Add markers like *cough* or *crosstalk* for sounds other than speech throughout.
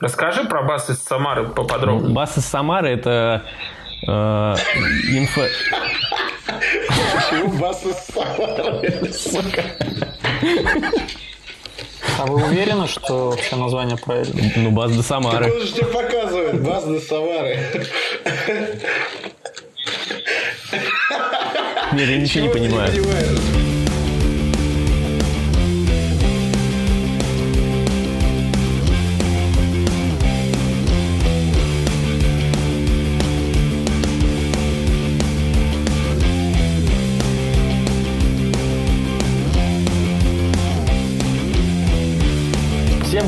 Расскажи про бас из Самары поподробнее. Бас из Самары это э, инфо... Почему бас из Самары? Сука. А вы уверены, что вообще название правильное? Ну, бас до Самары. Он же тебе показывает, бас до Самары. Нет, я ничего не понимаю.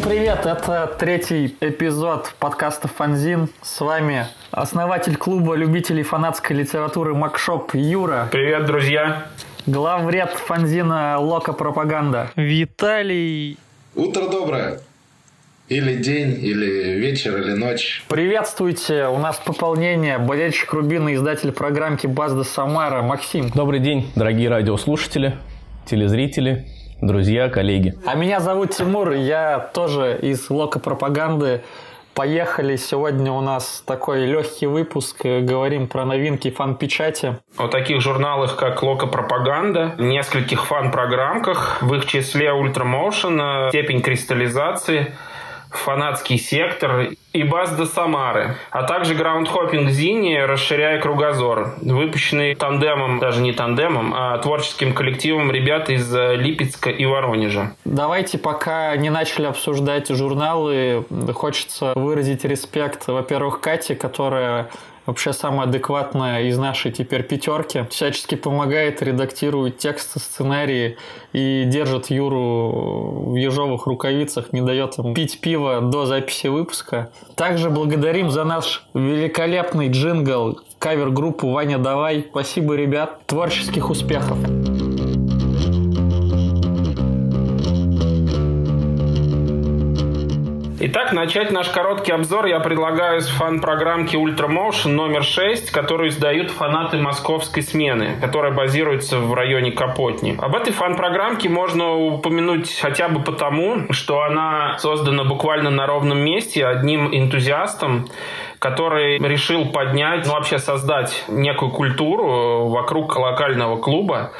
Всем привет! Это третий эпизод подкаста «Фанзин». С вами основатель клуба любителей фанатской литературы Макшоп Юра, Привет, друзья. главред фанзина Лока Пропаганда Виталий. Утро доброе. Или день, или вечер, или ночь. Приветствуйте! У нас пополнение. Болельщик Рубина, издатель программки Базда Самара Максим. Добрый день, дорогие радиослушатели, телезрители, друзья, коллеги. А меня зовут Тимур, я тоже из Лока Пропаганды. Поехали, сегодня у нас такой легкий выпуск, говорим про новинки фан-печати. О таких журналах, как Лока Пропаганда, нескольких фан-программках, в их числе Ultra Motion, степень кристаллизации, фанатский сектор и Бас до Самары, а также groundhopping зине, расширяя кругозор, выпущенный тандемом, даже не тандемом, а творческим коллективом ребят из э, Липецка и Воронежа. Давайте, пока не начали обсуждать журналы, хочется выразить респект, во-первых, Кате, которая вообще самая адекватная из нашей теперь пятерки. Всячески помогает, редактирует тексты, сценарии и держит Юру в ежовых рукавицах, не дает ему пить пиво до записи выпуска. Также благодарим за наш великолепный джингл кавер-группу «Ваня, давай». Спасибо, ребят. Творческих успехов. Итак, начать наш короткий обзор я предлагаю с фан-программки Ultramotion номер 6, которую издают фанаты московской смены, которая базируется в районе Капотни. Об этой фан-программке можно упомянуть хотя бы потому, что она создана буквально на ровном месте одним энтузиастом, который решил поднять, ну, вообще создать некую культуру вокруг локального клуба,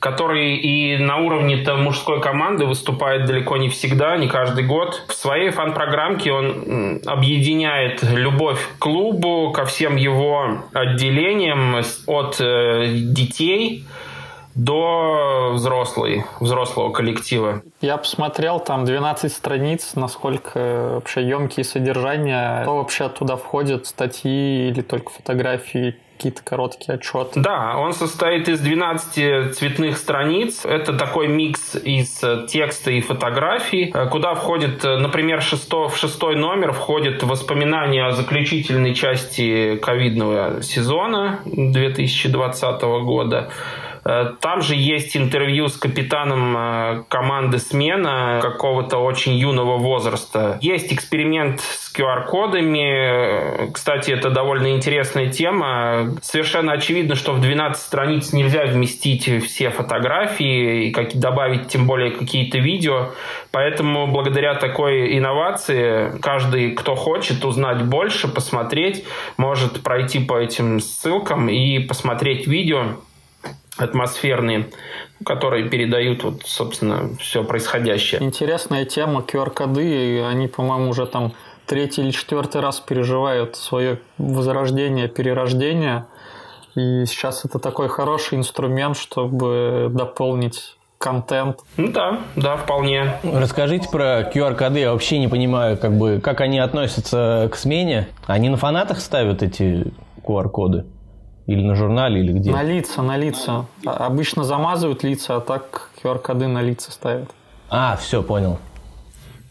который и на уровне-то мужской команды выступает далеко не всегда, не каждый год. В своей фан-программке он объединяет любовь к клубу, ко всем его отделениям от э, детей до взрослой, взрослого коллектива. Я посмотрел, там 12 страниц, насколько вообще емкие содержания. Что вообще туда входит? Статьи или только фотографии? Какие-то короткие отчеты? Да, он состоит из 12 цветных страниц. Это такой микс из э, текста и фотографий, э, куда входит, э, например, шесто, в шестой номер входит воспоминания о заключительной части ковидного сезона 2020 года. Э, Там же есть интервью с капитаном э, команды смена какого-то очень юного возраста. Есть эксперимент с QR-кодами. Э, Кстати, это довольно интересная тема. Совершенно очевидно, что в 12 страниц нельзя вместить все фотографии и как- добавить тем более какие-то видео. Поэтому благодаря такой инновации каждый, кто хочет узнать больше, посмотреть, может пройти по этим ссылкам и посмотреть видео атмосферные, которые передают вот, собственно, все происходящее. Интересная тема, QR-коды, они, по-моему, уже там третий или четвертый раз переживают свое возрождение, перерождение. И сейчас это такой хороший инструмент, чтобы дополнить контент. Ну да, да, вполне. Расскажите про QR-коды. Я вообще не понимаю, как бы, как они относятся к смене. Они на фанатах ставят эти QR-коды? Или на журнале, или где? На лица, на лица. А- Обычно замазывают лица, а так QR-коды на лица ставят. А, все, понял.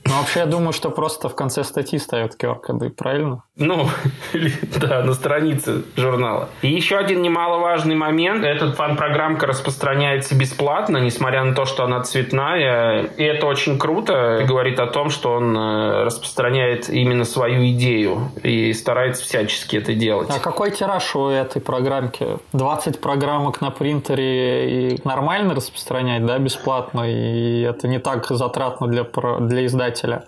Но вообще я думаю, что просто в конце статьи ставят QR-коды, правильно? Ну, *laughs* да, на странице журнала. И еще один немаловажный момент. Эта фан-программка распространяется бесплатно, несмотря на то, что она цветная. И это очень круто. Говорит о том, что он э, распространяет именно свою идею и старается всячески это делать. А какой тираж у этой программки? 20 программок на принтере и нормально распространять, да, бесплатно? И это не так затратно для, для издателя?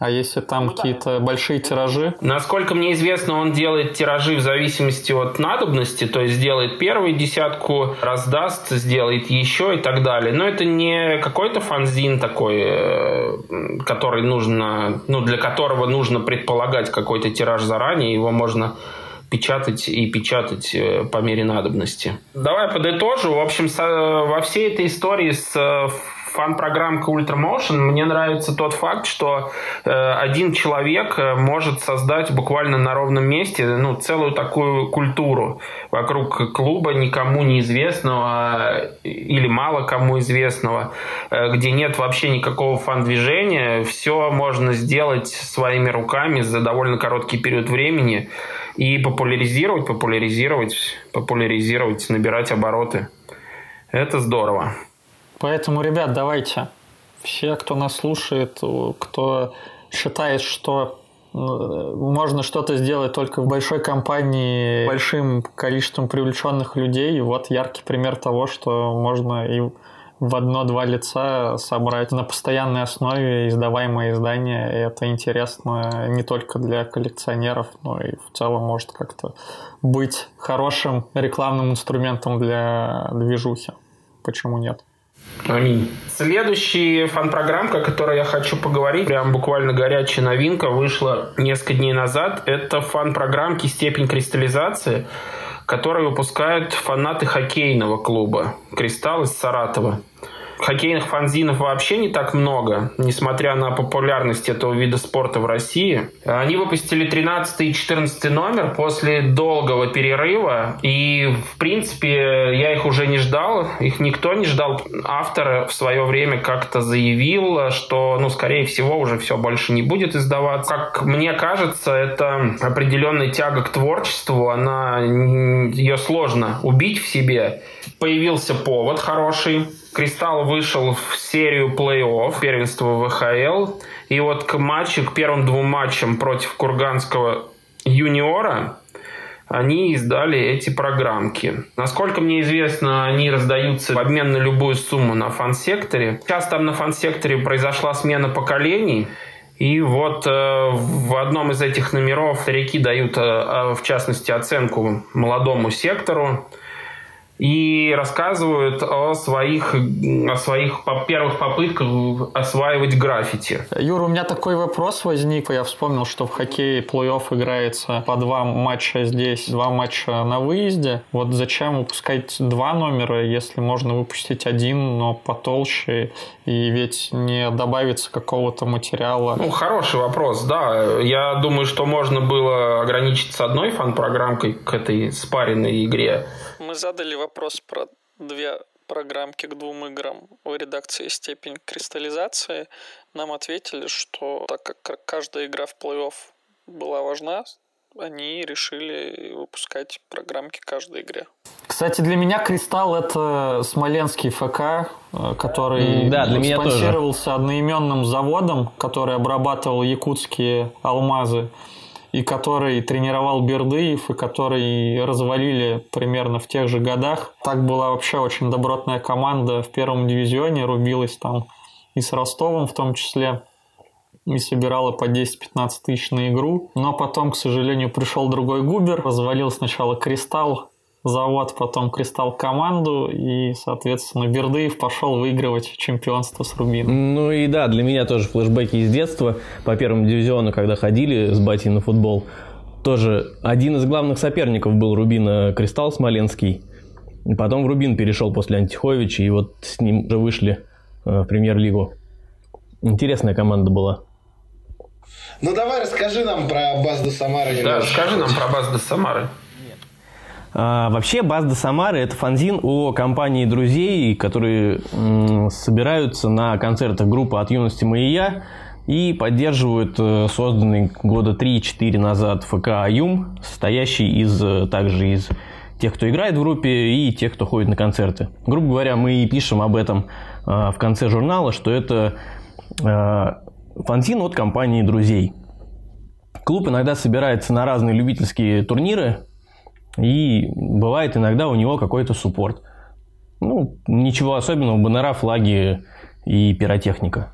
А если там ну, какие-то да. большие тиражи? Насколько мне известно, он делает тиражи в зависимости от надобности, то есть сделает первую десятку, раздаст, сделает еще и так далее. Но это не какой-то фанзин такой, э, который нужно, ну, для которого нужно предполагать какой-то тираж заранее, его можно печатать и печатать э, по мере надобности. Давай подытожу. В общем, во всей этой истории с э, фан-программка Ultramotion мне нравится тот факт, что э, один человек э, может создать буквально на ровном месте ну, целую такую культуру вокруг клуба никому неизвестного или мало кому известного, э, где нет вообще никакого фан-движения. Все можно сделать своими руками за довольно короткий период времени и популяризировать, популяризировать, популяризировать, набирать обороты. Это здорово. Поэтому, ребят, давайте. Все, кто нас слушает, кто считает, что э, можно что-то сделать только в большой компании, большим количеством привлеченных людей. Вот яркий пример того, что можно и в одно-два лица собрать на постоянной основе издаваемые издания. И это интересно не только для коллекционеров, но и в целом может как-то быть хорошим рекламным инструментом для движухи. Почему нет? Аминь. Следующая фан-программка, о которой я хочу поговорить, прям буквально горячая новинка, вышла несколько дней назад. Это фан-программки «Степень кристаллизации», которые выпускают фанаты хоккейного клуба «Кристалл» из Саратова. Хоккейных фанзинов вообще не так много, несмотря на популярность этого вида спорта в России. Они выпустили 13 и 14 номер после долгого перерыва, и, в принципе, я их уже не ждал, их никто не ждал. Автор в свое время как-то заявил, что, ну, скорее всего, уже все больше не будет издаваться. Как мне кажется, это определенная тяга к творчеству, она, ее сложно убить в себе. Появился повод хороший, Кристалл вышел в серию плей-офф первенства ВХЛ. И вот к матчу, к первым двум матчам против Курганского юниора они издали эти программки. Насколько мне известно, они раздаются в обмен на любую сумму на фан-секторе. Сейчас там на фан-секторе произошла смена поколений. И вот э, в одном из этих номеров старики дают, э, э в частности, оценку молодому сектору и рассказывают о своих, о своих первых попытках осваивать граффити. Юра, у меня такой вопрос возник. Я вспомнил, что в хоккее плей-офф играется по два матча здесь, два матча на выезде. Вот зачем выпускать два номера, если можно выпустить один, но потолще, и ведь не добавится какого-то материала? Ну, хороший вопрос, да. Я думаю, что можно было ограничиться одной фан-программкой к этой спаренной игре мы задали вопрос про две программки к двум играм в редакции «Степень кристаллизации», нам ответили, что так как каждая игра в плей-офф была важна, они решили выпускать программки каждой игре. Кстати, для меня Кристалл это смоленский ФК, э, который да, для меня спонсировался тоже. одноименным заводом, который обрабатывал якутские алмазы и который тренировал Бердыев, и который развалили примерно в тех же годах. Так была вообще очень добротная команда в первом дивизионе, рубилась там и с Ростовом в том числе, и собирала по 10-15 тысяч на игру. Но потом, к сожалению, пришел другой губер, развалил сначала Кристалл, завод, потом Кристалл команду, и, соответственно, Бердыев пошел выигрывать чемпионство с Рубином. Ну и да, для меня тоже флешбеки из детства. По первому дивизиону, когда ходили с батей на футбол, тоже один из главных соперников был Рубина Кристалл Смоленский. Потом в Рубин перешел после Антиховича, и вот с ним уже вышли э, в премьер-лигу. Интересная команда была. Ну давай расскажи нам про Базду Самары. Да, расскажи нам про Базду Самары. А, вообще, Базда Самары – это фанзин о компании друзей, которые м, собираются на концертах группы «От юности мы и я» и поддерживают э, созданный года 3-4 назад ФК «Аюм», состоящий из, э, также из тех, кто играет в группе, и тех, кто ходит на концерты. Грубо говоря, мы пишем об этом э, в конце журнала, что это фанзин от компании друзей. Клуб иногда собирается на разные любительские турниры, и бывает иногда у него какой-то суппорт. Ну, ничего особенного, баннера, флаги и пиротехника.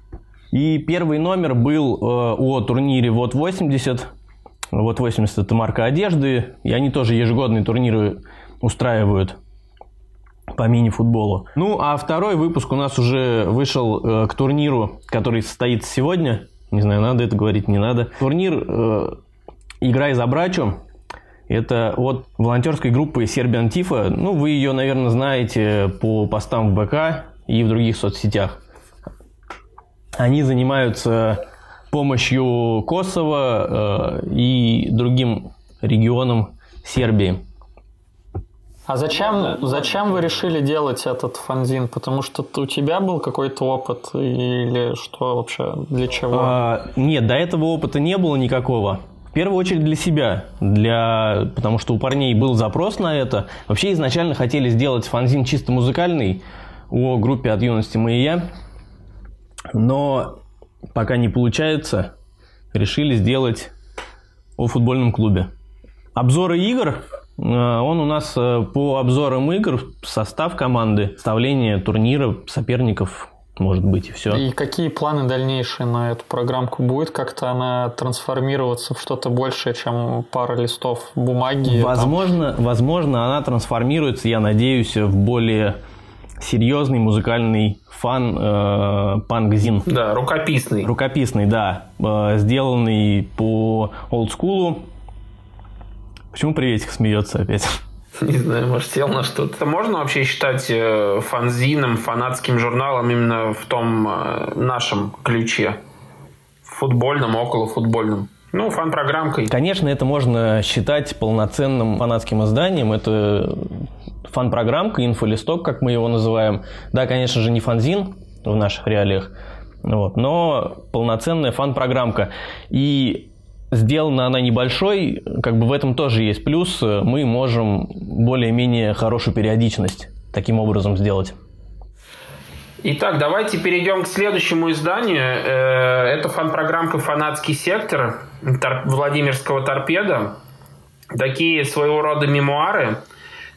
И первый номер был э, о турнире Вот 80. Вот 80 это марка одежды. И они тоже ежегодные турниры устраивают по мини-футболу. Ну, а второй выпуск у нас уже вышел э, к турниру, который состоится сегодня. Не знаю, надо это говорить, не надо. Турнир э, «Играй за брачу». Это от волонтерской группы Serbian Tifo. Ну, вы ее, наверное, знаете по постам в БК и в других соцсетях. Они занимаются помощью Косово э, и другим регионам Сербии. А зачем, зачем вы решили делать этот фанзин? Потому что у тебя был какой-то опыт или что вообще, для чего? А, нет, до этого опыта не было никакого. Первую очередь для себя, для... потому что у парней был запрос на это. Вообще изначально хотели сделать фанзин чисто музыкальный о группе «От юности мы и я», но пока не получается, решили сделать о футбольном клубе. Обзоры игр Э, он у нас э, по обзорам игр, состав команды, вставление турнира, соперников, может быть, и все. И какие планы дальнейшие на эту программку? Будет как-то она трансформироваться в что-то большее, чем пара листов бумаги? Возможно, там? возможно, она трансформируется, я надеюсь, в более серьезный музыкальный фан э, пангзин. Да, рукописный. Рукописный, да. Э, сделанный по олдскулу, Почему приветик смеется опять? *laughs* Не знаю, может, сел на что-то. Можно вообще считать э, фанзином, фанатским журналом именно в том э, нашем ключе? Футбольном, около футбольном? Ну, фан-программкой. Конечно, это можно считать полноценным фанатским изданием. Это фан-программка, инфолисток, как мы его называем. Да, конечно же, не фанзин в наших реалиях, вот, но полноценная фан-программка. И Сделана она небольшой, как бы в этом тоже есть плюс. Мы можем более-менее хорошую периодичность таким образом сделать. Итак, давайте перейдем к следующему изданию. Э, это фан-программка «Фанатский сектор» Владимирского торпеда. Такие своего рода мемуары,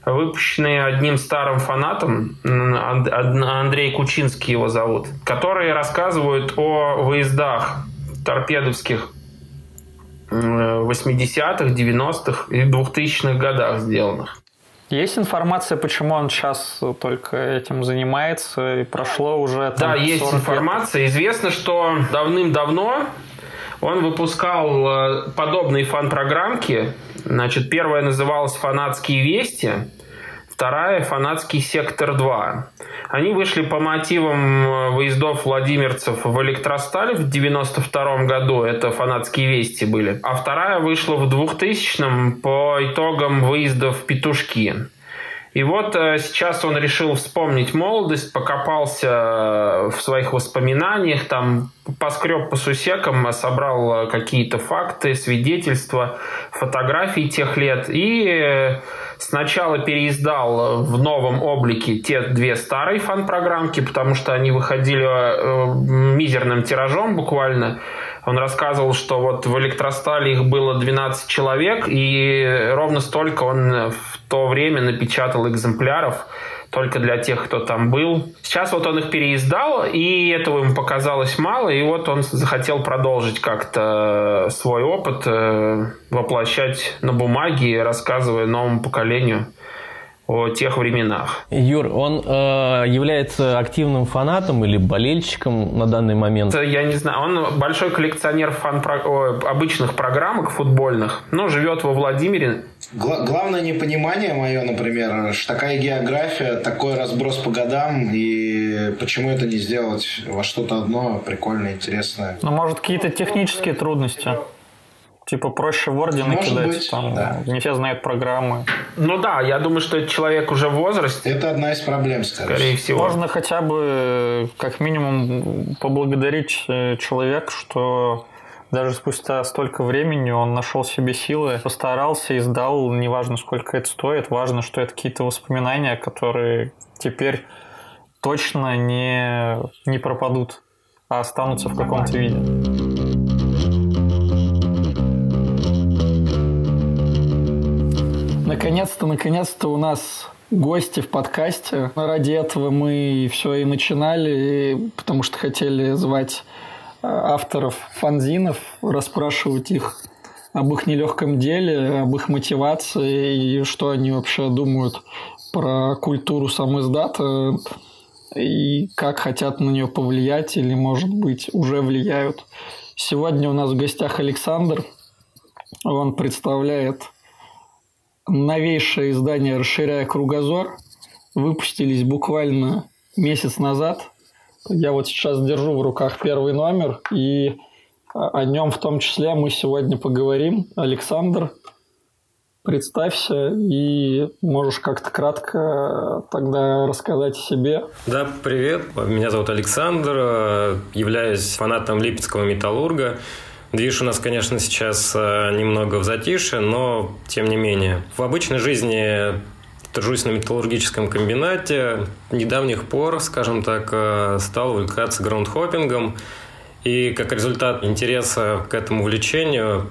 выпущенные одним старым фанатом, Андрей Кучинский его зовут, которые рассказывают о выездах торпедовских 80-х, 90-х и 2000-х годах сделанных. Есть информация, почему он сейчас только этим занимается и прошло уже там, Да, есть информация. Лет. Известно, что давным-давно он выпускал э, подобные фан-программки. Значит, первая называлась «Фанатские вести», вторая «Фанатский сектор 2». Они вышли по мотивам э, выездов владимирцев в Электросталь в 92 году. Это фанатские вести были. А вторая вышла в 2000-м по итогам выездов Петушки. И вот э, сейчас он решил вспомнить молодость, покопался э, в своих воспоминаниях, там поскреб по сусекам, собрал какие-то факты, свидетельства, фотографии тех лет и Сначала переиздал в новом облике те две старые фан-программки, потому что они выходили э, мизерным тиражом буквально. Он рассказывал, что вот в электростале их было 12 человек, и ровно столько он в то время напечатал экземпляров только для тех, кто там был. Сейчас вот он их переиздал, и этого ему показалось мало, и вот он захотел продолжить как-то свой опыт, э, воплощать на бумаге, рассказывая новому поколению о тех временах. Юр, он э, является активным фанатом или болельщиком на данный момент? Я не знаю. Он большой коллекционер фан -про... обычных программок футбольных, но живет во Владимире. Гла- главное непонимание мое, например, такая география, такой разброс по годам, и почему это не сделать во что-то одно прикольное, интересное? Ну, может, какие-то технические трудности? Типа проще в Word накидать, быть, там да. не все знают программы. Ну да, я думаю, что это человек уже в возрасте. Это одна из проблем, скорее, скорее всего. Можно хотя бы, как минимум, поблагодарить э, человека, что даже спустя столько времени он нашел себе силы, постарался и сдал, неважно, сколько это стоит, важно, что это какие-то воспоминания, которые теперь точно не, не пропадут, а останутся в каком-то виде. Наконец-то, наконец-то у нас гости в подкасте. Ради этого мы все и начинали, потому что хотели звать авторов фанзинов, расспрашивать их об их нелегком деле, об их мотивации и что они вообще думают про культуру сам издата и как хотят на нее повлиять или, может быть, уже влияют. Сегодня у нас в гостях Александр. Он представляет новейшее издание «Расширяя кругозор». Выпустились буквально месяц назад. Я вот сейчас держу в руках первый номер, и о нем в том числе мы сегодня поговорим. Александр, представься и можешь как-то кратко тогда рассказать о себе. Да, привет. Меня зовут Александр. Являюсь фанатом Липецкого металлурга. Движ у нас, конечно, сейчас э, немного в затише, но тем не менее. В обычной жизни тружусь на металлургическом комбинате. Недавних пор, скажем так, э, стал увлекаться граундхоппингом. И как результат интереса к этому увлечению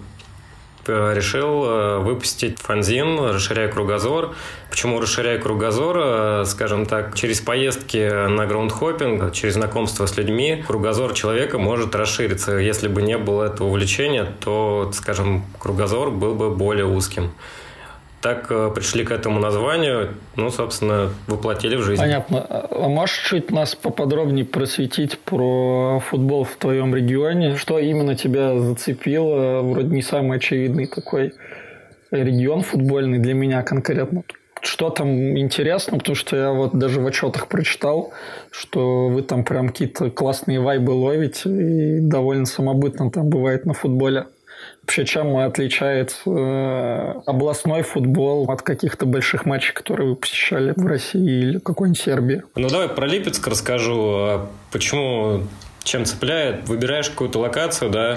решил э, выпустить фанзин «Расширяя кругозор». Почему «Расширяя кругозор»? Э, скажем так, через поездки на граундхоппинг, через знакомство с людьми, кругозор человека может расшириться. Если бы не было этого увлечения, то, скажем, кругозор был бы более узким так э, пришли к этому названию, ну, собственно, воплотили в жизнь. Понятно. А можешь чуть нас поподробнее просветить про футбол в твоем регионе? Что именно тебя зацепило? Вроде не самый очевидный такой регион футбольный для меня конкретно. Что там интересно, потому что я вот даже в отчетах прочитал, что вы там прям какие-то классные вайбы ловите и довольно самобытно там бывает на футболе. Вообще, чем отличает э, областной футбол от каких-то больших матчей, которые вы посещали в России или какой-нибудь Сербии? Ну, давай про Липецк расскажу. А почему, чем цепляет? Выбираешь какую-то локацию, да,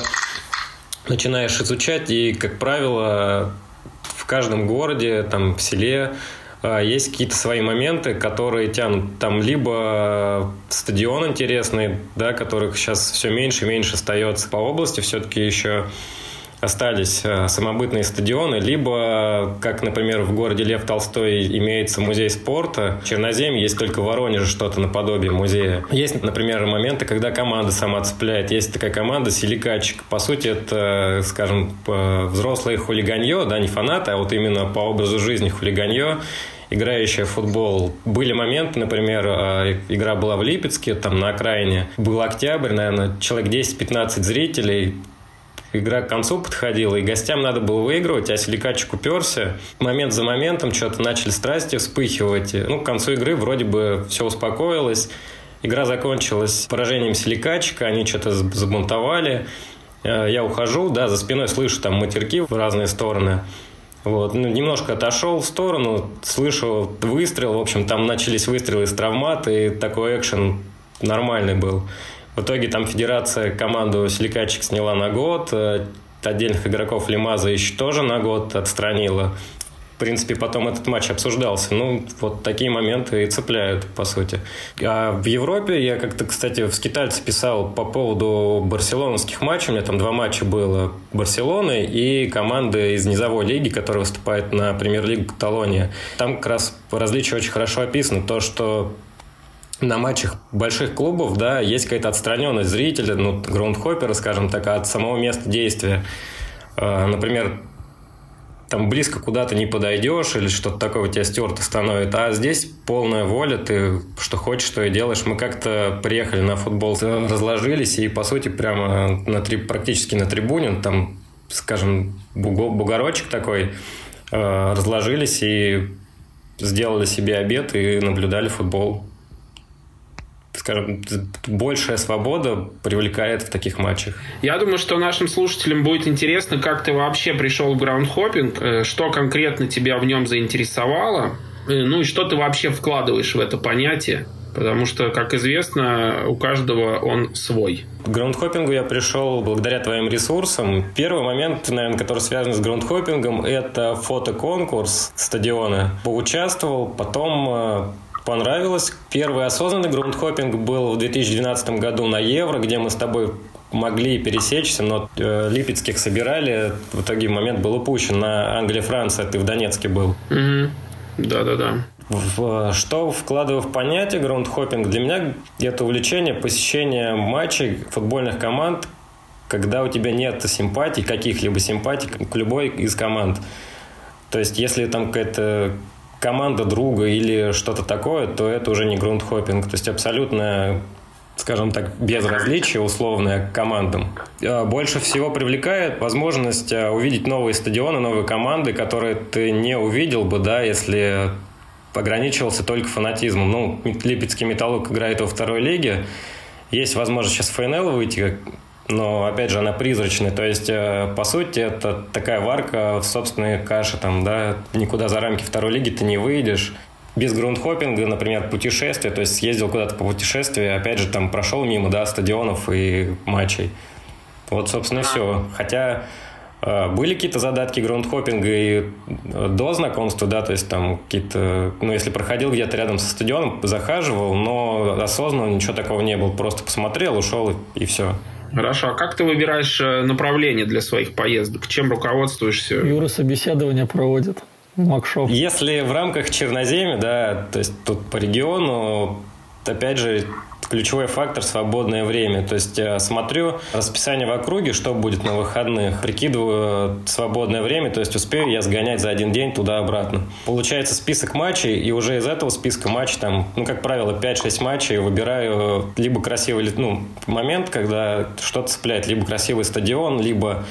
начинаешь изучать, и, как правило, в каждом городе, там, в селе а, есть какие-то свои моменты, которые тянут. Там либо стадион интересный, да, которых сейчас все меньше и меньше остается по области, все-таки еще остались э, самобытные стадионы, либо, как, например, в городе Лев Толстой имеется музей спорта, в Черноземье есть только в Воронеже что-то наподобие музея. Есть, например, моменты, когда команда сама цепляет. Есть такая команда «Силикатчик». По сути, это, скажем, взрослое хулиганье, да, не фанаты, а вот именно по образу жизни хулиганье играющая в футбол. Были моменты, например, э, игра была в Липецке, там на окраине. Был октябрь, наверное, человек 10-15 зрителей игра к концу подходила, и гостям надо было выигрывать, а Силикатчик уперся. Момент за моментом что-то начали страсти вспыхивать. Ну, к концу игры вроде бы все успокоилось. Игра закончилась поражением Силикатчика, они что-то забунтовали. Э, я ухожу, да, за спиной слышу там матерки в разные стороны. Вот, ну, немножко отошел в сторону, слышу выстрел, в общем, там начались выстрелы из травмат, и такой экшен нормальный был. В итоге там федерация команду Силикатчик сняла на год, э, отдельных игроков Лимаза еще тоже на год отстранила. В принципе, потом этот матч обсуждался. Ну, вот такие моменты и цепляют, по сути. А в Европе я как-то, кстати, в скитальце писал по поводу барселонских матчей. У меня там два матча было Барселоны и команды из низовой лиги, которая выступает на премьер-лигу Каталония. Там как раз различие очень хорошо описано. То, что на матчах больших клубов, да, есть какая-то отстраненность зрителя, ну, граундхоппера, скажем так, от самого места действия. А, например, там близко куда-то не подойдешь или что-то такое тебя стерто становится. А здесь полная воля, ты что хочешь, что и делаешь. Мы как-то приехали на футбол, разложились и, по сути, прямо на три, практически на трибуне, там, скажем, бугорочек такой, а, разложились и сделали себе обед и наблюдали футбол скажем, большая свобода привлекает в таких матчах. Я думаю, что нашим слушателям будет интересно, как ты вообще пришел в граундхоппинг, э, что конкретно тебя в нем заинтересовало, э, ну и что ты вообще вкладываешь в это понятие. Потому что, как известно, у каждого он свой. К граундхоппингу я пришел благодаря твоим ресурсам. Первый момент, наверное, который связан с граундхоппингом, это фотоконкурс стадиона. Поучаствовал, потом э, понравилось. Первый осознанный грундхоппинг был в 2012 году на Евро, где мы с тобой могли пересечься, но э, Липецких собирали. В итоге момент был упущен. На Англия-Франция ты в Донецке был. Да-да-да. В, что вкладываю в понятие граундхоппинг? Для меня это увлечение посещения матчей футбольных команд, когда у тебя нет симпатий, каких-либо симпатий к любой из команд. То есть, если там какая-то команда друга или что-то такое, то это уже не грундхоппинг. То есть, абсолютно скажем так, безразличие условное к командам. А больше всего привлекает возможность а, увидеть новые стадионы, новые команды, которые ты не увидел бы, да, если ограничивался только фанатизмом. Ну, Липецкий «Металлург» играет во второй лиге. Есть возможность сейчас в ФНЛ выйти, но, опять же, она призрачная. То есть, э, по сути, это такая варка в собственной каше. Там, да, никуда за рамки второй лиги ты не выйдешь. Без грундхоппинга, например, путешествия, то есть съездил куда-то по путешествию, опять же, там прошел мимо, да, стадионов и матчей. Вот, собственно, все. Хотя э, были какие-то задатки грундхоппинга и э, до знакомства, да, то есть там какие-то, ну, если проходил где-то рядом со стадионом, захаживал, но осознанно ничего такого не было, просто посмотрел, ушел и все. Хорошо. А как ты выбираешь э, направление для своих поездок? Чем руководствуешься? Юра собеседование проводит. Макшоп. Если в рамках Черноземья, да, то есть тут по региону, опять же, ключевой фактор – свободное время. То есть я смотрю расписание в округе, что будет на выходных, прикидываю свободное время, то есть успею я сгонять за один день туда-обратно. Получается список матчей, и уже из этого списка матчей, там, ну, как правило, 5-6 матчей, выбираю либо красивый ну, момент, когда что-то цепляет, либо красивый стадион, либо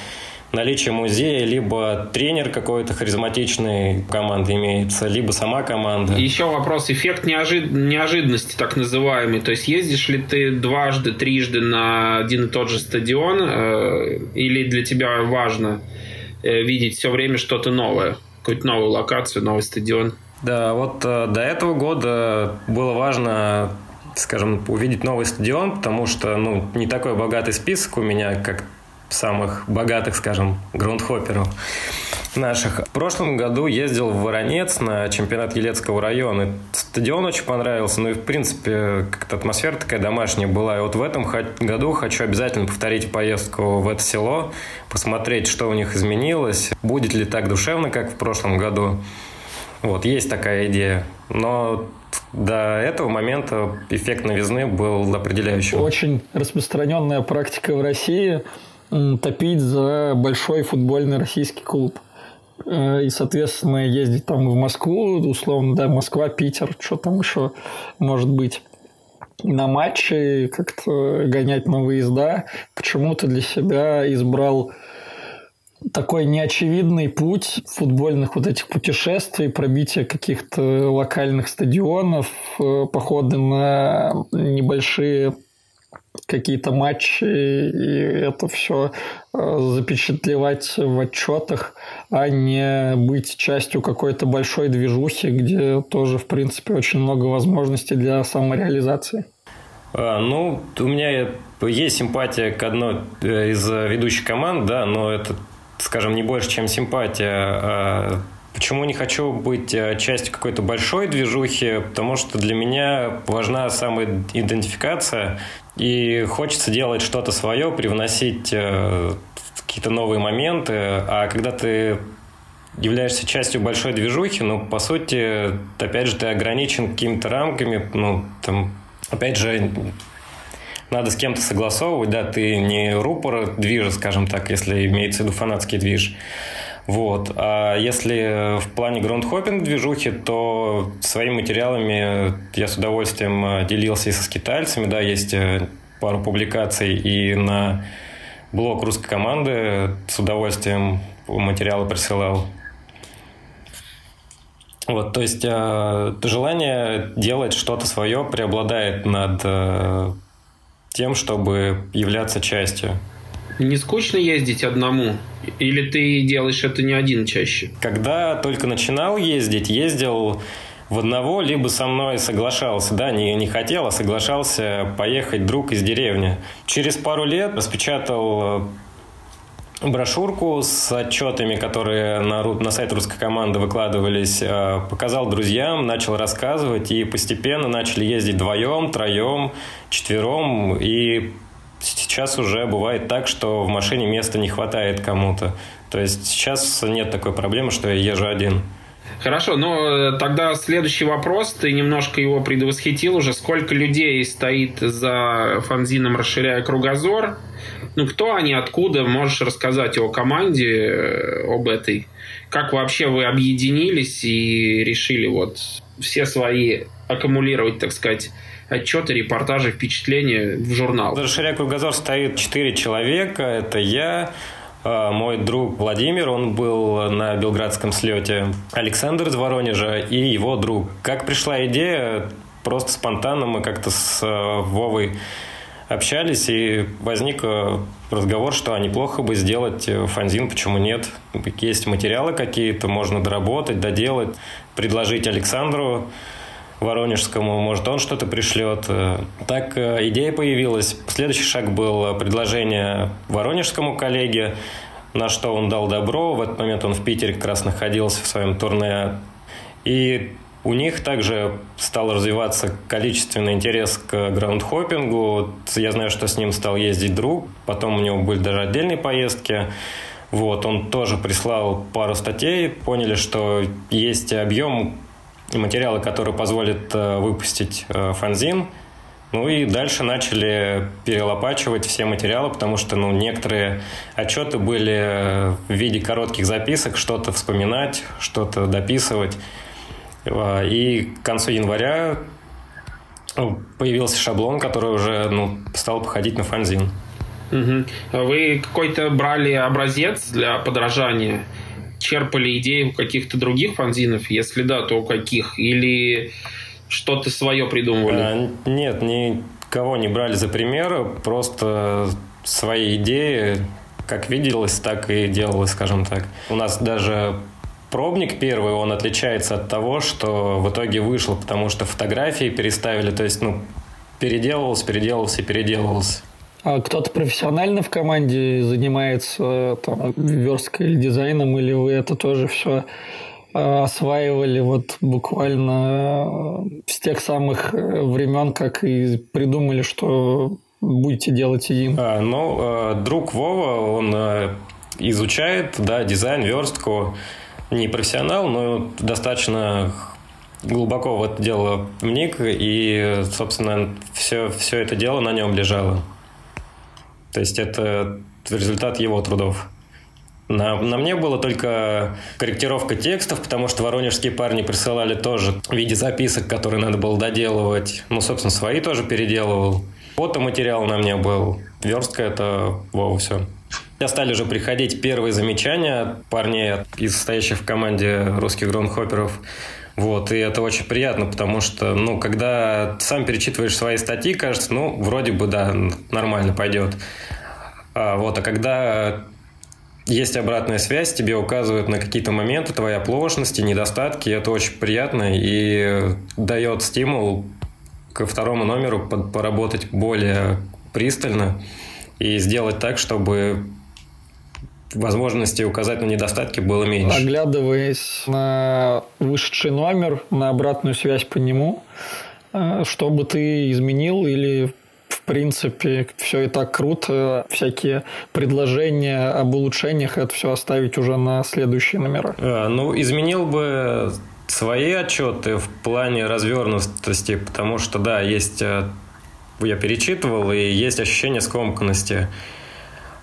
наличие музея, либо тренер какой-то харизматичный команды имеется, либо сама команда. Еще вопрос, эффект неожид... неожиданности так называемый. То есть ездишь ли ты дважды, трижды на один и тот же стадион, э, или для тебя важно э, видеть все время что-то новое, какую-то новую локацию, новый стадион? Да, вот э, до этого года было важно скажем, увидеть новый стадион, потому что, ну, не такой богатый список у меня, как самых богатых, скажем, грундхопперов наших. В прошлом году ездил в Воронец на чемпионат Елецкого района. Стадион очень понравился, ну и в принципе как-то атмосфера такая домашняя была. И вот в этом году хочу обязательно повторить поездку в это село, посмотреть, что у них изменилось, будет ли так душевно, как в прошлом году. Вот, есть такая идея. Но до этого момента эффект новизны был определяющим. Очень распространенная практика в России – топить за большой футбольный российский клуб. Э, и, соответственно, ездить там в Москву, условно, да, Москва, Питер, что там еще может быть на матчи, как-то гонять на выезда. Почему-то для себя избрал такой неочевидный путь футбольных вот этих путешествий, пробития каких-то локальных стадионов, э, походы на небольшие какие-то матчи и это все э, запечатлевать в отчетах, а не быть частью какой-то большой движухи, где тоже, в принципе, очень много возможностей для самореализации. А, ну, у меня есть симпатия к одной э, из ведущих команд, да, но это, скажем, не больше, чем симпатия. А почему не хочу быть э, частью какой-то большой движухи? Потому что для меня важна самоидентификация. И хочется делать что-то свое, привносить э, какие-то новые моменты. А когда ты являешься частью большой движухи, ну, по сути, опять же, ты ограничен какими-то рамками, ну, там, опять же, надо с кем-то согласовывать, да, ты не рупор движа, скажем так, если имеется в виду фанатский движ. Вот. А если в плане граундхоппинг движухи, то своими материалами я с удовольствием э, делился и со скитальцами, да, есть э, пару публикаций и на блог русской команды с удовольствием материалы присылал. Вот, то есть э, желание делать что-то свое преобладает над э, тем, чтобы являться частью. Не скучно ездить одному? Или ты делаешь это не один чаще? Когда только начинал ездить, ездил в одного, либо со мной соглашался, да, не, не хотел, а соглашался поехать друг из деревни. Через пару лет распечатал э, брошюрку с отчетами, которые на, на сайт русской команды выкладывались, э, показал друзьям, начал рассказывать, и постепенно начали ездить вдвоем, троем, четвером, и Сейчас уже бывает так, что в машине места не хватает кому-то. То есть сейчас нет такой проблемы, что я езжу один. Хорошо, но тогда следующий вопрос, ты немножко его предвосхитил уже. Сколько людей стоит за фанзином «Расширяя кругозор»? Ну, кто они, откуда? Можешь рассказать о команде, э, об этой? Как вообще вы объединились и решили вот все свои аккумулировать, так сказать, отчеты, репортажи, впечатления в журнал? За «Расширяя кругозор» стоит четыре человека. Это я, э, мой друг Владимир, он был на Белградском слете, Александр из Воронежа и его друг. Как пришла идея, просто спонтанно мы как-то с э, Вовой общались, и возник э, разговор, что а неплохо бы сделать фанзин, почему нет? Есть материалы какие-то, можно доработать, доделать, предложить Александру Воронежскому, может, он что-то пришлет. Э, так идея появилась. Следующий шаг был предложение Воронежскому коллеге, на что он дал добро. В этот момент он в Питере как раз находился в своем турне. И у них также стал развиваться количественный интерес к граундхоппингу. Я знаю, что с ним стал ездить друг. Потом у него были даже отдельные поездки. Вот, он тоже прислал пару статей. Поняли, что есть объем материала, который позволит э, выпустить э, фанзин. Ну и дальше начали перелопачивать все материалы, потому что ну, некоторые отчеты были в виде коротких записок, что-то вспоминать, что-то дописывать. И к концу января ну, появился шаблон, который уже ну, стал походить на фанзин. Угу. Вы какой-то брали образец для подражания? Черпали идеи у каких-то других фанзинов? Если да, то у каких? Или что-то свое придумывали? А, нет, никого не брали за пример, просто свои идеи, как виделось, так и делалось, скажем так. У нас даже пробник первый, он отличается от того, что в итоге вышло, потому что фотографии переставили, то есть, ну, переделывался, переделывался, переделывался. А кто-то профессионально в команде занимается там, версткой или дизайном, или вы это тоже все э, осваивали вот буквально э, с тех самых э, времен, как и придумали, что будете делать один? А, ну, друг Вова, он изучает, да, дизайн, верстку, не профессионал, но достаточно глубоко в это дело вник, и, собственно, все, все это дело на нем лежало. То есть это результат его трудов. На, на мне было только корректировка текстов, потому что воронежские парни присылали тоже в виде записок, которые надо было доделывать. Ну, собственно, свои тоже переделывал. Фотоматериал на мне был. Верстка – это Вова все. Стали уже приходить первые замечания от парней, из стоящих в команде русских грондхопперов. Вот, и это очень приятно, потому что, ну, когда сам перечитываешь свои статьи, кажется, ну, вроде бы, да, нормально пойдет. А, вот, а когда есть обратная связь, тебе указывают на какие-то моменты твоей оплошности, недостатки, это очень приятно и дает стимул ко второму номеру поработать более пристально и сделать так, чтобы возможности указать на недостатки было меньше. Оглядываясь на вышедший номер, на обратную связь по нему, э, что бы ты изменил или в принципе, все и так круто. Всякие предложения об улучшениях, это все оставить уже на следующие номера. А, ну, изменил бы свои отчеты в плане развернутости, потому что, да, есть... Э, я перечитывал, и есть ощущение скомканности.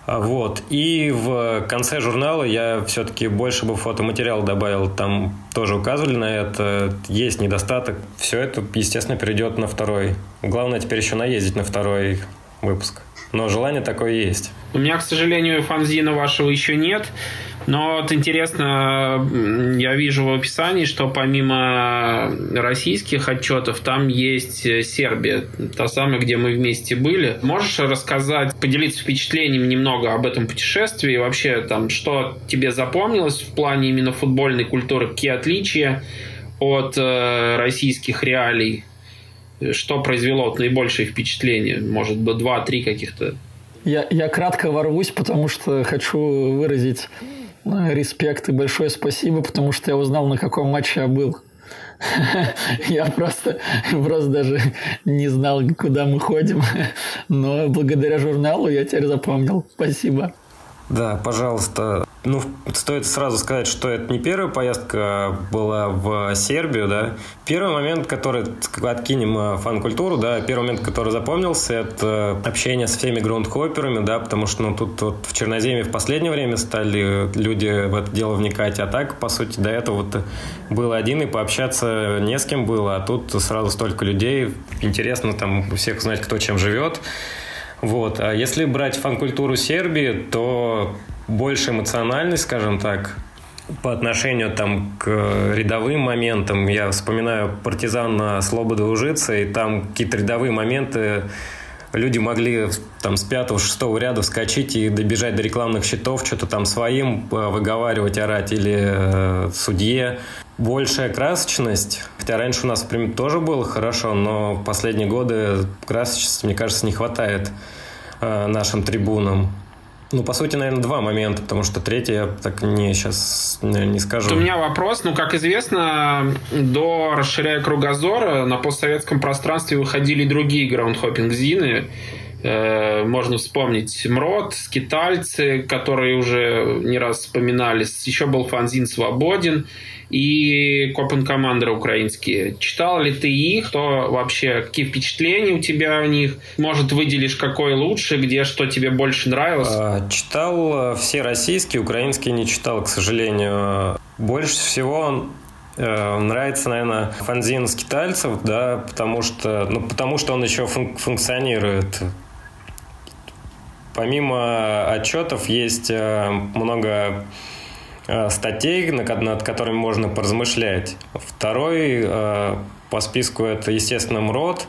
А, вот. И в конце журнала я все-таки больше бы фотоматериал добавил. Там тоже указывали на это. Есть недостаток. Все это, естественно, перейдет на второй. Главное теперь еще наездить на второй выпуск. Но желание такое есть. У меня, к сожалению, фанзина вашего еще нет. Но вот интересно, я вижу в описании, что помимо российских отчетов, там есть Сербия, та самая, где мы вместе были. Можешь рассказать, поделиться впечатлением немного об этом путешествии, и вообще там, что тебе запомнилось в плане именно футбольной культуры, какие отличия от э, российских реалий? Что произвело наибольшее впечатление? Может быть, два-три каких-то я, я кратко ворвусь, потому что хочу выразить респект и большое спасибо, потому что я узнал, на каком матче я был. *laughs* Я просто, просто даже не знал, куда мы ходим. Но благодаря журналу я теперь запомнил. Спасибо. Да, пожалуйста. ну, стоит сразу сказать, что это не первая поездка была в Сербию, да. Первый момент, который, откинем э, фан-культуру, да, первый момент, который запомнился, это общение с всеми граундхопперами, да, потому что, ну, тут вот в Черноземье в последнее время стали люди в это дело вникать, а так, по сути, до этого вот был один, и пообщаться не с кем было, а тут сразу столько людей, интересно там всех узнать, кто чем живет. Вот. А если брать фан-культуру Сербии, то больше эмоциональность, скажем так, по отношению там, к рядовым моментам. Я вспоминаю партизан Слобода Ужица, и там какие-то рядовые моменты люди могли там с пятого, шестого ряда вскочить и добежать до рекламных щитов, что-то там своим э, выговаривать, орать или э, судье. Большая красочность, хотя раньше у нас, в принципе, тоже было хорошо, но последние годы красочности, мне кажется, не хватает э, нашим трибунам. Ну, по сути, наверное, два момента, потому что третий я так не сейчас не скажу. У меня вопрос. Ну, как известно, до расширяя кругозора на постсоветском пространстве выходили другие граундхоппинг-зины. Э, можно вспомнить МРОД, Скитальцы, которые уже не раз вспоминались. Еще был фанзин «Свободен» и Копен Командеры украинские. Читал ли ты их? То вообще, какие впечатления у тебя о них? Может, выделишь какой лучше, где что тебе больше нравилось? А, читал э, все российские, украинские не читал, к сожалению. Больше всего э, нравится, наверное, фанзин скитальцев, да, потому что, ну, потому что он еще фун- функционирует. Помимо отчетов есть э, много Э, статей, над которыми можно поразмышлять. Второй э, по списку это, естественно, МРОД.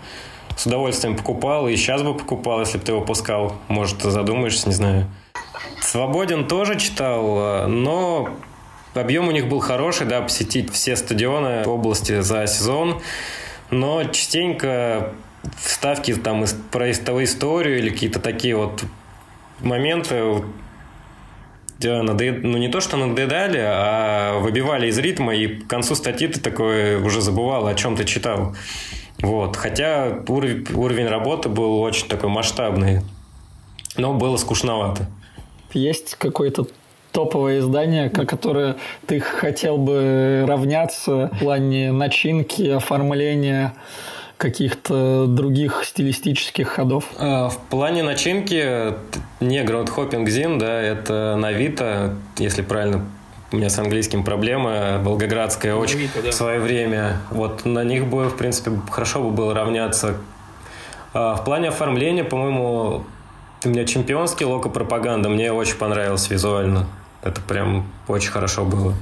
С удовольствием покупал, и сейчас бы покупал, если бы ты его пускал. Может, задумаешься, не знаю. Свободен тоже читал, э, но объем у них был хороший, да, посетить все стадионы области за сезон. Но частенько вставки там про историю или какие-то такие вот моменты надоед... ну не то, что надоедали, а выбивали из ритма, и к концу статьи ты такой уже забывал, о чем ты читал. Вот. Хотя уровень, уровень работы был очень такой масштабный, но было скучновато. Есть какое-то топовое издание, которое ты хотел бы равняться в плане начинки, оформления, каких-то других стилистических ходов? А, в плане начинки не граундхоппинг зин, да, это Навита, если правильно у меня с английским проблемы, Волгоградская очень Навита, да. в свое время. Вот на них бы, в принципе, хорошо бы было равняться. А в плане оформления, по-моему, у меня чемпионский локо пропаганда, мне очень понравилось визуально. Это прям очень хорошо было.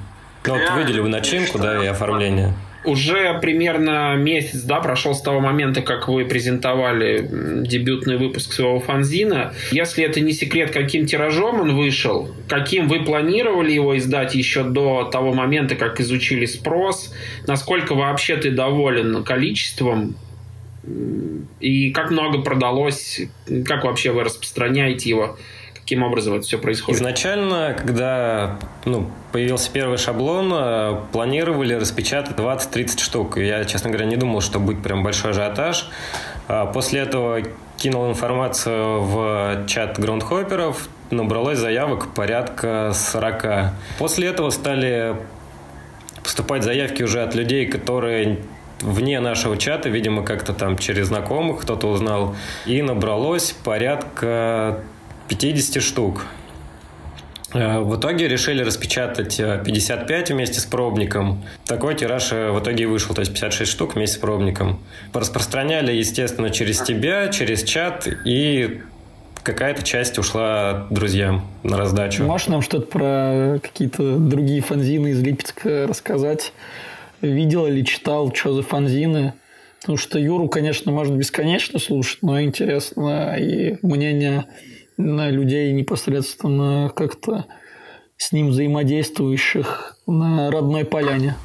Ну, вот выделил начинку, да, и оформление. Уже примерно месяц да, прошел с того момента, как вы презентовали дебютный выпуск своего фанзина. Если это не секрет, каким тиражом он вышел, каким вы планировали его издать еще до того момента, как изучили спрос, насколько вообще ты доволен количеством и как много продалось, как вообще вы распространяете его каким образом это все происходит? Изначально, когда ну, появился первый шаблон, э, планировали распечатать 20-30 штук. Я, честно говоря, не думал, что будет прям большой ажиотаж. А после этого кинул информацию в чат граундхопперов, набралось заявок порядка 40. После этого стали поступать заявки уже от людей, которые вне нашего чата, видимо, как-то там через знакомых кто-то узнал, и набралось порядка 50 штук. Э, в итоге решили распечатать 55 э, вместе с пробником. Такой тираж э, в итоге вышел, то есть 56 штук вместе с пробником. Распространяли, естественно, через тебя, через чат, и какая-то часть ушла друзьям на раздачу. Можешь нам что-то про какие-то другие фанзины из Липецка рассказать? Видел или читал, что за фанзины? Потому что Юру, конечно, можно бесконечно слушать, но интересно и мнение на людей непосредственно как-то с ним взаимодействующих на родной поляне.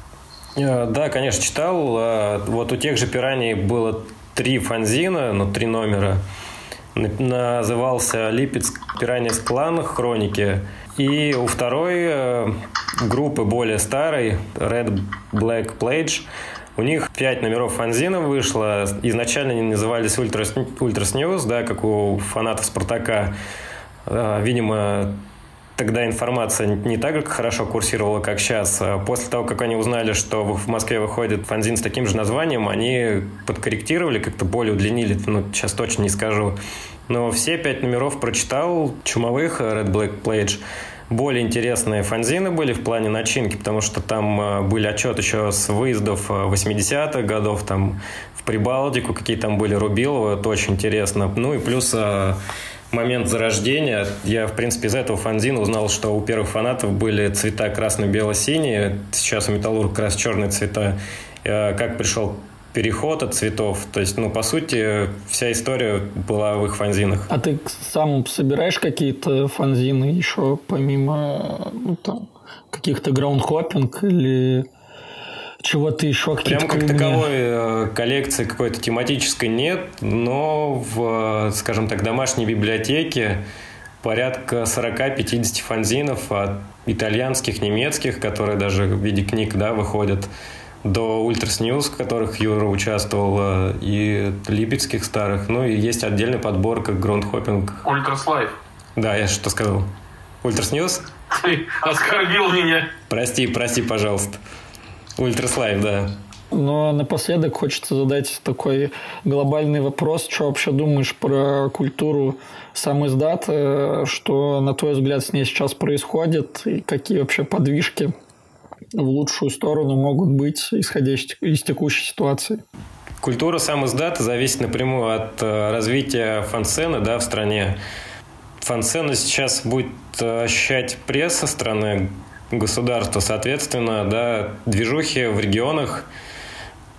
Э, да, конечно, читал. Э, вот у тех же пираний было три фанзина, ну, три номера. Назывался Lipetsk Piranhas Clan Хроники. И у второй э, группы более старой, Red Black Pledge, у них пять номеров фанзина вышло. Изначально они назывались Ultras, Ultras News, да, как у фанатов Спартака. А, видимо, тогда информация не так хорошо курсировала, как сейчас. А после того, как они узнали, что в Москве выходит фанзин с таким же названием, они подкорректировали, как-то более удлинили, ну, сейчас точно не скажу. Но все пять номеров прочитал, чумовых Red Black Pledge. Более интересные фанзины были в плане начинки, потому что там а, были отчеты еще с выездов 80-х а, годов, там в Прибалтику, какие там были Рубиловы, это очень интересно. Ну и плюс момент зарождения. Я, в принципе, из этого фанзина узнал, что у первых фанатов были цвета красно-бело-синие. Сейчас у Металлург как раз черные цвета. Э, как пришел переход от цветов. То есть, ну, по сути, вся история была в их фанзинах. А ты сам собираешь какие-то фанзины еще помимо ну, там, каких-то граундхоппинг или чего-то еще Прям как таковой э, коллекции какой-то тематической нет, но в, скажем так, домашней библиотеке порядка 40-50 фанзинов от итальянских, немецких, которые даже в виде книг да, выходят, до Ultras News, в которых Юра участвовал, э, и липецких старых. Ну и есть отдельный подбор, как groundhopping. Ultras Life. Да, я что сказал? Ultras News? Ты оскорбил меня. Прости, прости, пожалуйста. Ultras Life, да. Но напоследок хочется задать такой глобальный вопрос. Что вообще думаешь про культуру сам издат? Э, что, на твой взгляд, с ней сейчас происходит? И какие вообще подвижки в лучшую сторону могут быть, исходя из текущей ситуации? Культура сам издата зависит напрямую от э, развития фан-сцены да, в стране. Фан-сцену сейчас будет э, ощущать пресса страны, государства. Соответственно, да, движухи в регионах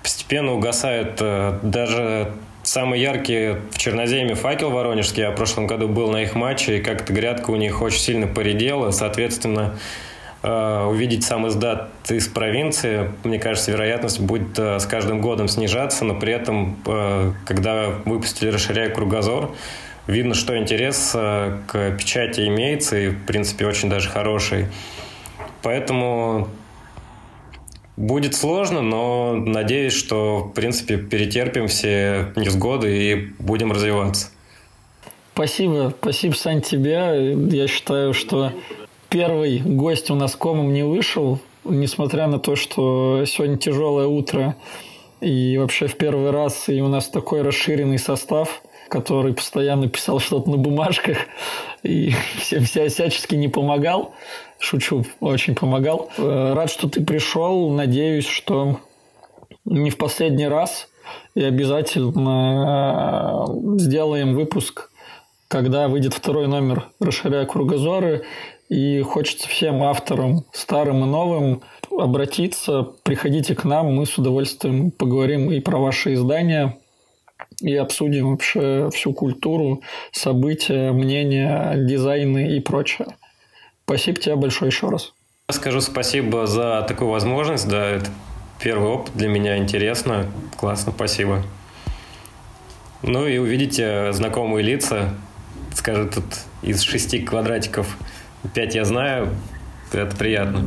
постепенно угасают. Э, даже самый яркий в Черноземе факел воронежский, я в прошлом году был на их матче, и как-то грядка у них очень сильно поредела. Соответственно, увидеть сам издат из провинции, мне кажется, вероятность будет э, с каждым годом снижаться, но при этом, когда выпустили «Расширяя кругозор», видно, что интерес к печати имеется, и, в принципе, очень даже хороший. Поэтому будет сложно, но надеюсь, что, в принципе, перетерпим все невзгоды и будем развиваться. Спасибо, спасибо, Сань, тебе. Я считаю, что первый гость у нас комом не вышел, несмотря на то, что сегодня тяжелое утро, и вообще в первый раз и у нас такой расширенный состав, который постоянно писал что-то на бумажках *laughs* и всем всячески не помогал. Шучу, очень помогал. Э, рад, что ты пришел. Надеюсь, что не в последний раз. И обязательно э, сделаем выпуск, когда выйдет второй номер «Расширяя кругозоры». И хочется всем авторам, старым и новым, обратиться. Приходите к нам, мы с удовольствием поговорим и про ваши издания, и обсудим вообще всю культуру, события, мнения, дизайны и прочее. Спасибо тебе большое еще раз. Скажу спасибо за такую возможность. Да, это первый опыт для меня интересно. Классно, спасибо. Ну и увидите знакомые лица. Скажу, тут из шести квадратиков пять я знаю. Это приятно.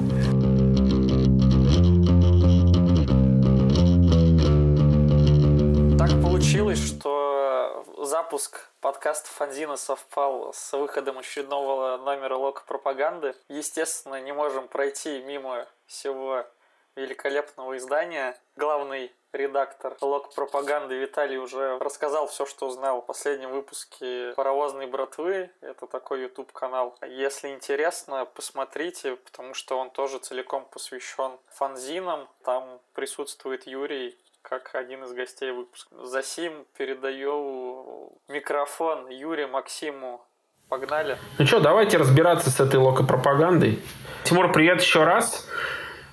Так получилось, что запуск подкаст Фанзина совпал с выходом очередного номера Лока пропаганды. Естественно, не можем пройти мимо всего великолепного издания. Главный редактор Лок пропаганды Виталий уже рассказал все, что узнал в последнем выпуске «Паровозной братвы». Это такой YouTube канал. Если интересно, посмотрите, потому что он тоже целиком посвящен фанзинам. Там присутствует Юрий, как один из гостей выпуска. За сим передаю микрофон Юрию Максиму. Погнали. Ну что, давайте разбираться с этой локопропагандой. Тимур, привет еще раз.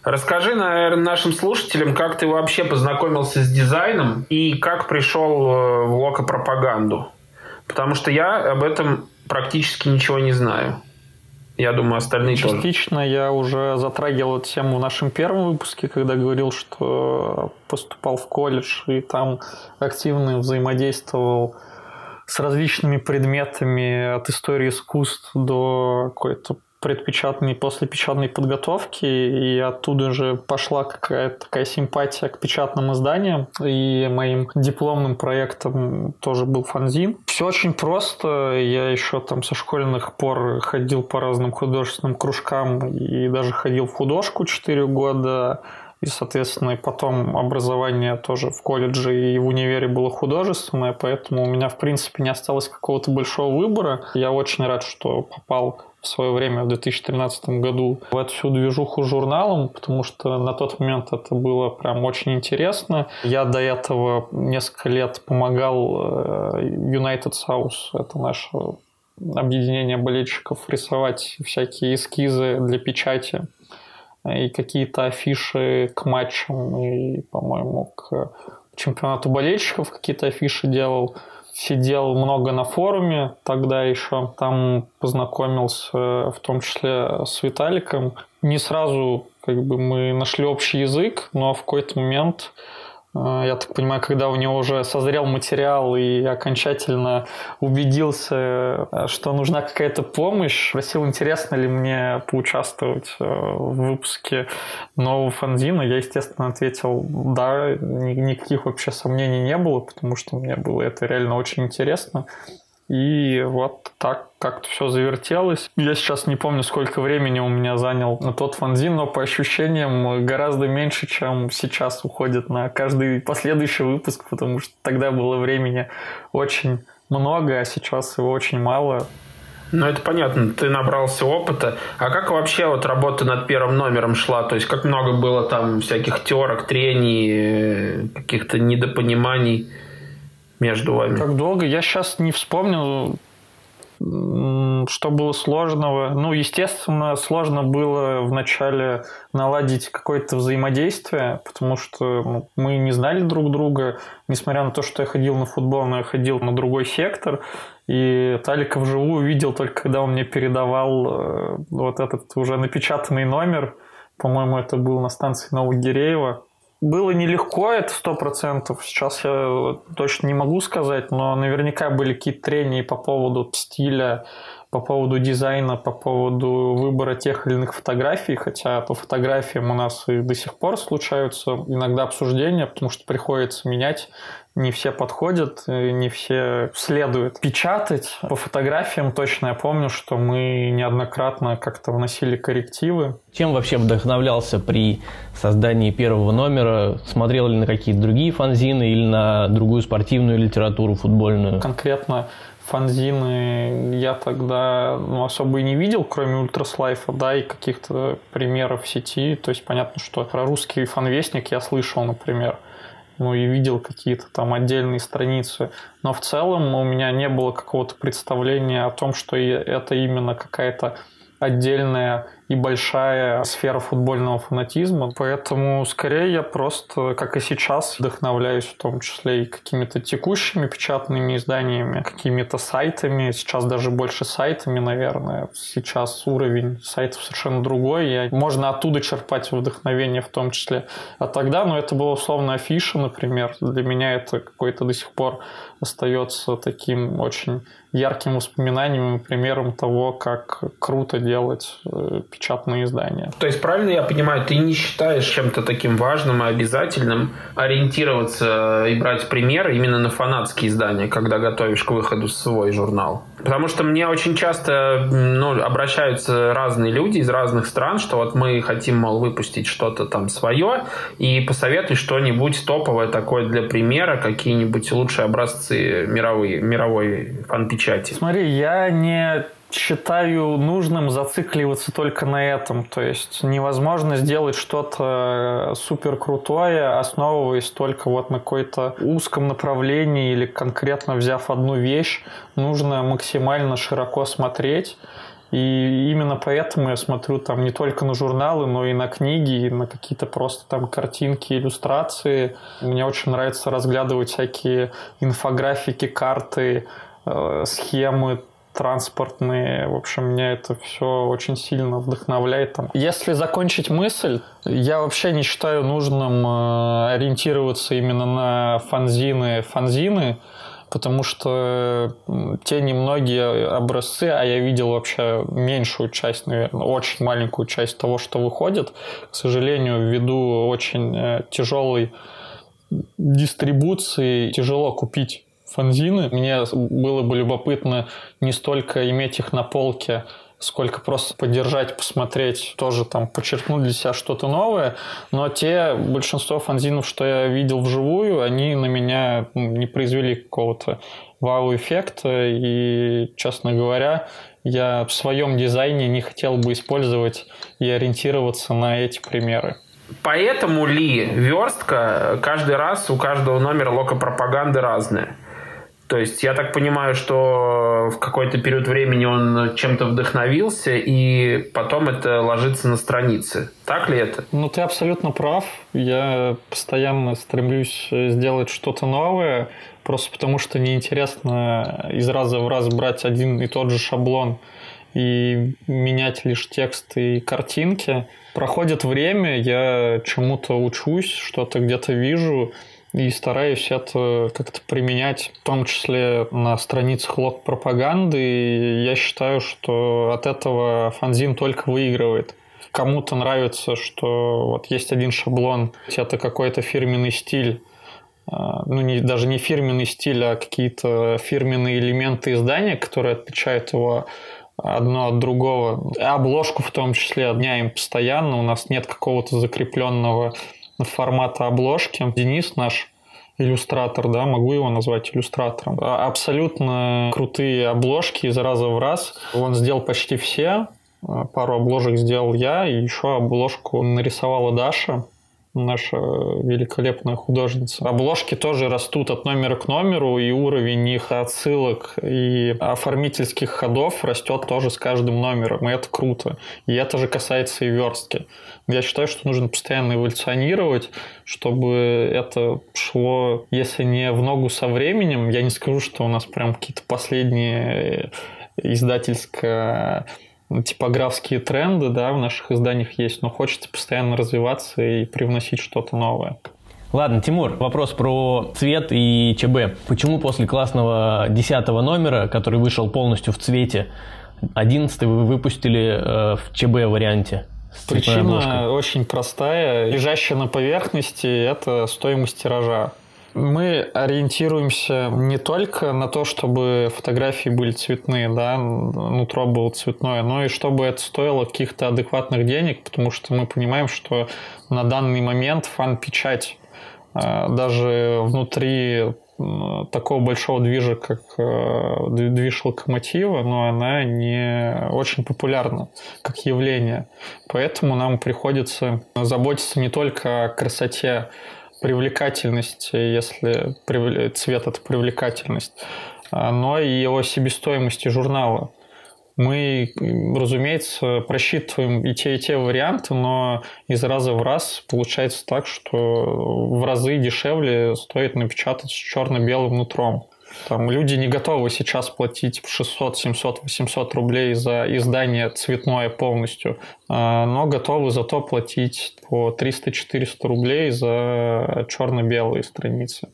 Расскажи, наверное, нашим слушателям, как ты вообще познакомился с дизайном и как пришел э, в локопропаганду. Потому что я об этом практически ничего не знаю. Я думаю, остальные Частично тоже. я уже затрагивал эту тему в нашем первом выпуске, когда говорил, что поступал в колледж и там активно взаимодействовал с различными предметами от истории искусств до какой-то предпечатной, после печатной подготовки, и оттуда же пошла какая-то такая симпатия к печатным изданиям, и моим дипломным проектом тоже был фанзин. Все очень просто, я еще там со школьных пор ходил по разным художественным кружкам и даже ходил в художку 4 года, и, соответственно, потом образование тоже в колледже и в универе было художественное, поэтому у меня, в принципе, не осталось какого-то большого выбора. Я очень рад, что попал в свое время, в 2013 году, в эту всю движуху журналом, потому что на тот момент это было прям очень интересно. Я до этого несколько лет помогал э, United South, это наше объединение болельщиков, рисовать всякие эскизы для печати и какие-то афиши к матчам, и, по-моему, к чемпионату болельщиков какие-то афиши делал. Сидел много на форуме тогда еще. Там познакомился в том числе с Виталиком. Не сразу как бы мы нашли общий язык, но в какой-то момент я так понимаю, когда у него уже созрел материал и окончательно убедился, что нужна какая-то помощь, спросил, интересно ли мне поучаствовать э, в выпуске нового фанзина. Я, естественно, ответил да, никаких вообще сомнений не было, потому что мне было это реально очень интересно. И вот так как-то все завертелось. Я сейчас не помню, сколько времени у меня занял на тот фанзин, но по ощущениям гораздо меньше, чем сейчас уходит на каждый последующий выпуск, потому что тогда было времени очень много, а сейчас его очень мало. Ну, это понятно, ты набрался опыта. А как вообще вот работа над первым номером шла? То есть, как много было там всяких терок, трений, э, каких-то недопониманий? Между вами? Как долго? Я сейчас не вспомню, что было сложного. Ну, естественно, сложно было вначале наладить какое-то взаимодействие, потому что ну, мы не знали друг друга, несмотря на то, что я ходил на футбол, но я ходил на другой сектор, и Талика вживую видел только когда он мне передавал э, вот этот уже напечатанный номер, по-моему, это был на станции Новогиреева, было нелегко, это сто процентов. Сейчас я точно не могу сказать, но наверняка были какие-то трения по поводу стиля, по поводу дизайна, по поводу выбора тех или иных фотографий, хотя по фотографиям у нас и до сих пор случаются иногда обсуждения, потому что приходится менять не все подходят, не все следуют. Печатать по фотографиям точно я помню, что мы неоднократно как-то вносили коррективы. Чем вообще вдохновлялся при создании первого номера? Смотрел ли на какие-то другие фанзины или на другую спортивную литературу футбольную? Конкретно фанзины я тогда ну, особо и не видел, кроме Ультраслайфа, да, и каких-то примеров в сети. То есть понятно, что про русский фанвестник я слышал, например ну и видел какие-то там отдельные страницы. Но в целом у меня не было какого-то представления о том, что это именно какая-то отдельная и большая сфера футбольного фанатизма. Поэтому скорее я просто, как и сейчас, вдохновляюсь в том числе и какими-то текущими печатными изданиями, какими-то сайтами. Сейчас даже больше сайтами, наверное. Сейчас уровень сайтов совершенно другой. И можно оттуда черпать вдохновение в том числе. А тогда, ну, это было условно афиша, например. Для меня это какой-то до сих пор остается таким очень ярким воспоминанием и примером того, как круто делать э, печатные издания. То есть, правильно я понимаю, ты не считаешь чем-то таким важным и обязательным ориентироваться и брать примеры именно на фанатские издания, когда готовишь к выходу свой журнал? Потому что мне очень часто ну, обращаются разные люди из разных стран, что вот мы хотим, мол, выпустить что-то там свое, и посоветуй что-нибудь топовое такое для примера, какие-нибудь лучшие образцы мировые, мировой фан-печати. Смотри, я не считаю нужным зацикливаться только на этом. То есть невозможно сделать что-то супер крутое, основываясь только вот на какой-то узком направлении или конкретно взяв одну вещь. Нужно максимально широко смотреть. И именно поэтому я смотрю там не только на журналы, но и на книги, и на какие-то просто там картинки, иллюстрации. Мне очень нравится разглядывать всякие инфографики, карты, э, схемы транспортные. В общем, меня это все очень сильно вдохновляет. Там. Если закончить мысль, я вообще не считаю нужным э, ориентироваться именно на фанзины. Фанзины потому что те немногие образцы, а я видел вообще меньшую часть, наверное, очень маленькую часть того, что выходит, к сожалению, ввиду очень э, тяжелой дистрибуции тяжело купить фанзины. Мне было бы любопытно не столько иметь их на полке, сколько просто поддержать, посмотреть, тоже там подчеркнуть для себя что-то новое. Но те большинство фанзинов, что я видел вживую, они на меня не произвели какого-то вау-эффекта. И, честно говоря, я в своем дизайне не хотел бы использовать и ориентироваться на эти примеры. Поэтому ли верстка каждый раз у каждого номера локопропаганды разная? То есть я так понимаю, что в какой-то период времени он чем-то вдохновился, и потом это ложится на страницы. Так ли это? Ну, ты абсолютно прав. Я постоянно стремлюсь сделать что-то новое, просто потому что неинтересно из раза в раз брать один и тот же шаблон и менять лишь тексты и картинки. Проходит время, я чему-то учусь, что-то где-то вижу, и стараюсь это как-то применять, в том числе на страницах лог пропаганды. И я считаю, что от этого фанзин только выигрывает. Кому-то нравится, что вот есть один шаблон, это какой-то фирменный стиль, а, ну, не, даже не фирменный стиль, а какие-то фирменные элементы издания, которые отличают его одно от другого. Обложку в том числе меняем постоянно, у нас нет какого-то закрепленного формата обложки. Денис наш иллюстратор, да, могу его назвать иллюстратором. А, абсолютно крутые обложки из раза в раз. Он сделал почти все. А, пару обложек сделал я, и еще обложку нарисовала Даша наша великолепная художница. Обложки тоже растут от номера к номеру, и уровень их отсылок и оформительских ходов растет тоже с каждым номером, и это круто. И это же касается и верстки. Я считаю, что нужно постоянно эволюционировать, чтобы это шло, если не в ногу со временем, я не скажу, что у нас прям какие-то последние издательско типографские тренды да, в наших изданиях есть, но хочется постоянно развиваться и привносить что-то новое. Ладно, Тимур, вопрос про цвет и ЧБ. Почему после классного 10 номера, который вышел полностью в цвете, 11 вы выпустили э, в ЧБ варианте? Причина очень простая. Лежащая на поверхности – это стоимость тиража. Мы ориентируемся не только на то, чтобы фотографии были цветные, да, нутро было цветное, но и чтобы это стоило каких-то адекватных денег, потому что мы понимаем, что на данный момент фан-печать а, даже внутри такого большого движа, как э, движ локомотива, но она не очень популярна как явление. Поэтому нам приходится заботиться не только о красоте привлекательность, если цвет – это привлекательность, а, но и о себестоимости журнала. Мы, разумеется, просчитываем и те, и те варианты, но из раза в раз получается так, что в разы дешевле стоит напечатать с черно-белым нутром. Там люди не готовы сейчас платить 600, 700, 800 рублей за издание цветное полностью, а, но готовы зато платить по 300-400 рублей за черно-белые страницы.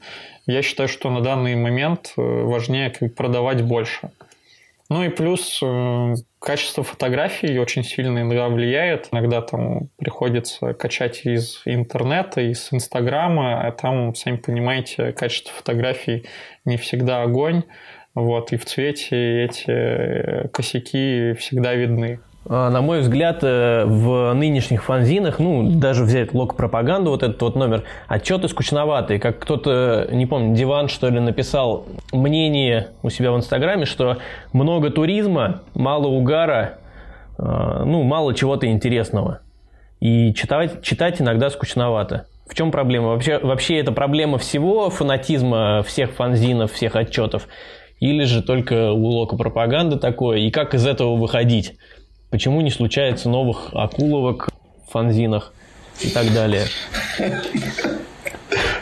Я считаю, что на данный момент э, важнее продавать больше. Ну и плюс э, качество фотографий очень сильно иногда влияет. Иногда там приходится качать из интернета, из Инстаграма, а там, сами понимаете, качество фотографий не всегда огонь. Вот, и в цвете эти косяки всегда видны. А, на мой взгляд, э, в нынешних фанзинах, ну, даже взять лог-пропаганду, вот этот вот номер, отчеты скучноватые. Как кто-то, не помню, Диван, что ли, написал мнение у себя в Инстаграме, что много туризма, мало угара, э, ну, мало чего-то интересного. И читать, читать иногда скучновато. В чем проблема? Вообще, вообще это проблема всего фанатизма, всех фанзинов, всех отчетов? Или же только у лока пропаганды такое? И как из этого выходить? Почему не случается новых акуловок в фанзинах и так далее?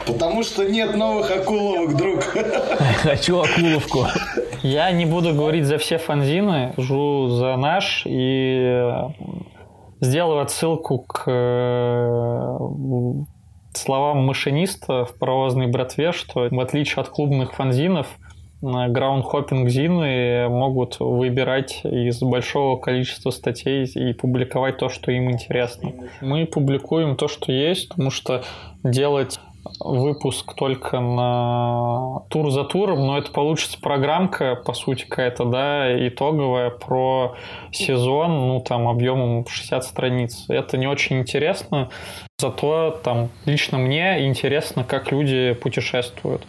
Потому что нет новых акуловок, друг. *laughs* Хочу акуловку. Я не буду говорить за все фанзины, жу за наш и сделаю отсылку к э, словам машиниста в паровозной братве, что в отличие от клубных фанзинов, граундхоппинг-зины могут выбирать из большого количества статей и публиковать то, что им интересно. Мы публикуем то, что есть, потому что делать выпуск только на тур за туром, но это получится программка, по сути, какая-то, да, итоговая про сезон, ну, там, объемом 60 страниц. Это не очень интересно, зато там лично мне интересно, как люди путешествуют.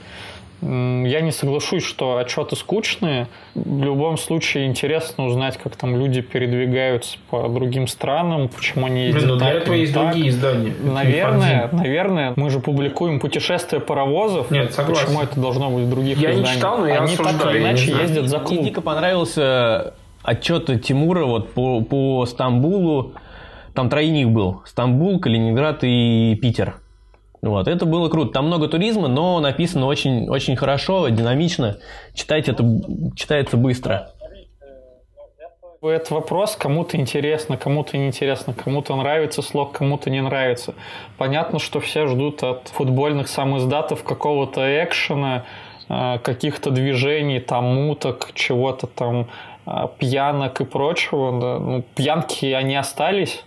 Я не соглашусь, что отчеты скучные. В любом случае интересно узнать, как там люди передвигаются по другим странам, почему они ездят Блин, ну для так, этого есть так. другие издания. Наверное, наверное, мы же публикуем путешествия паровозов. Нет, согласен. Почему это должно быть в других Я не изданиях? читал, но я Они так осуждаю, или я не иначе ездят за Мне клуб. дико понравился отчет Тимура вот по, по Стамбулу. Там тройник был. Стамбул, Калининград и Питер. Вот, это было круто. Там много туризма, но написано очень, очень хорошо, динамично. Читать это читается быстро. Это вопрос, кому-то интересно, кому-то не интересно, кому-то нравится слог, кому-то не нравится. Понятно, что все ждут от футбольных самоиздатов какого-то экшена, э, каких-то движений, там муток, чего-то там э, пьянок и прочего. Ну, пьянки, они остались.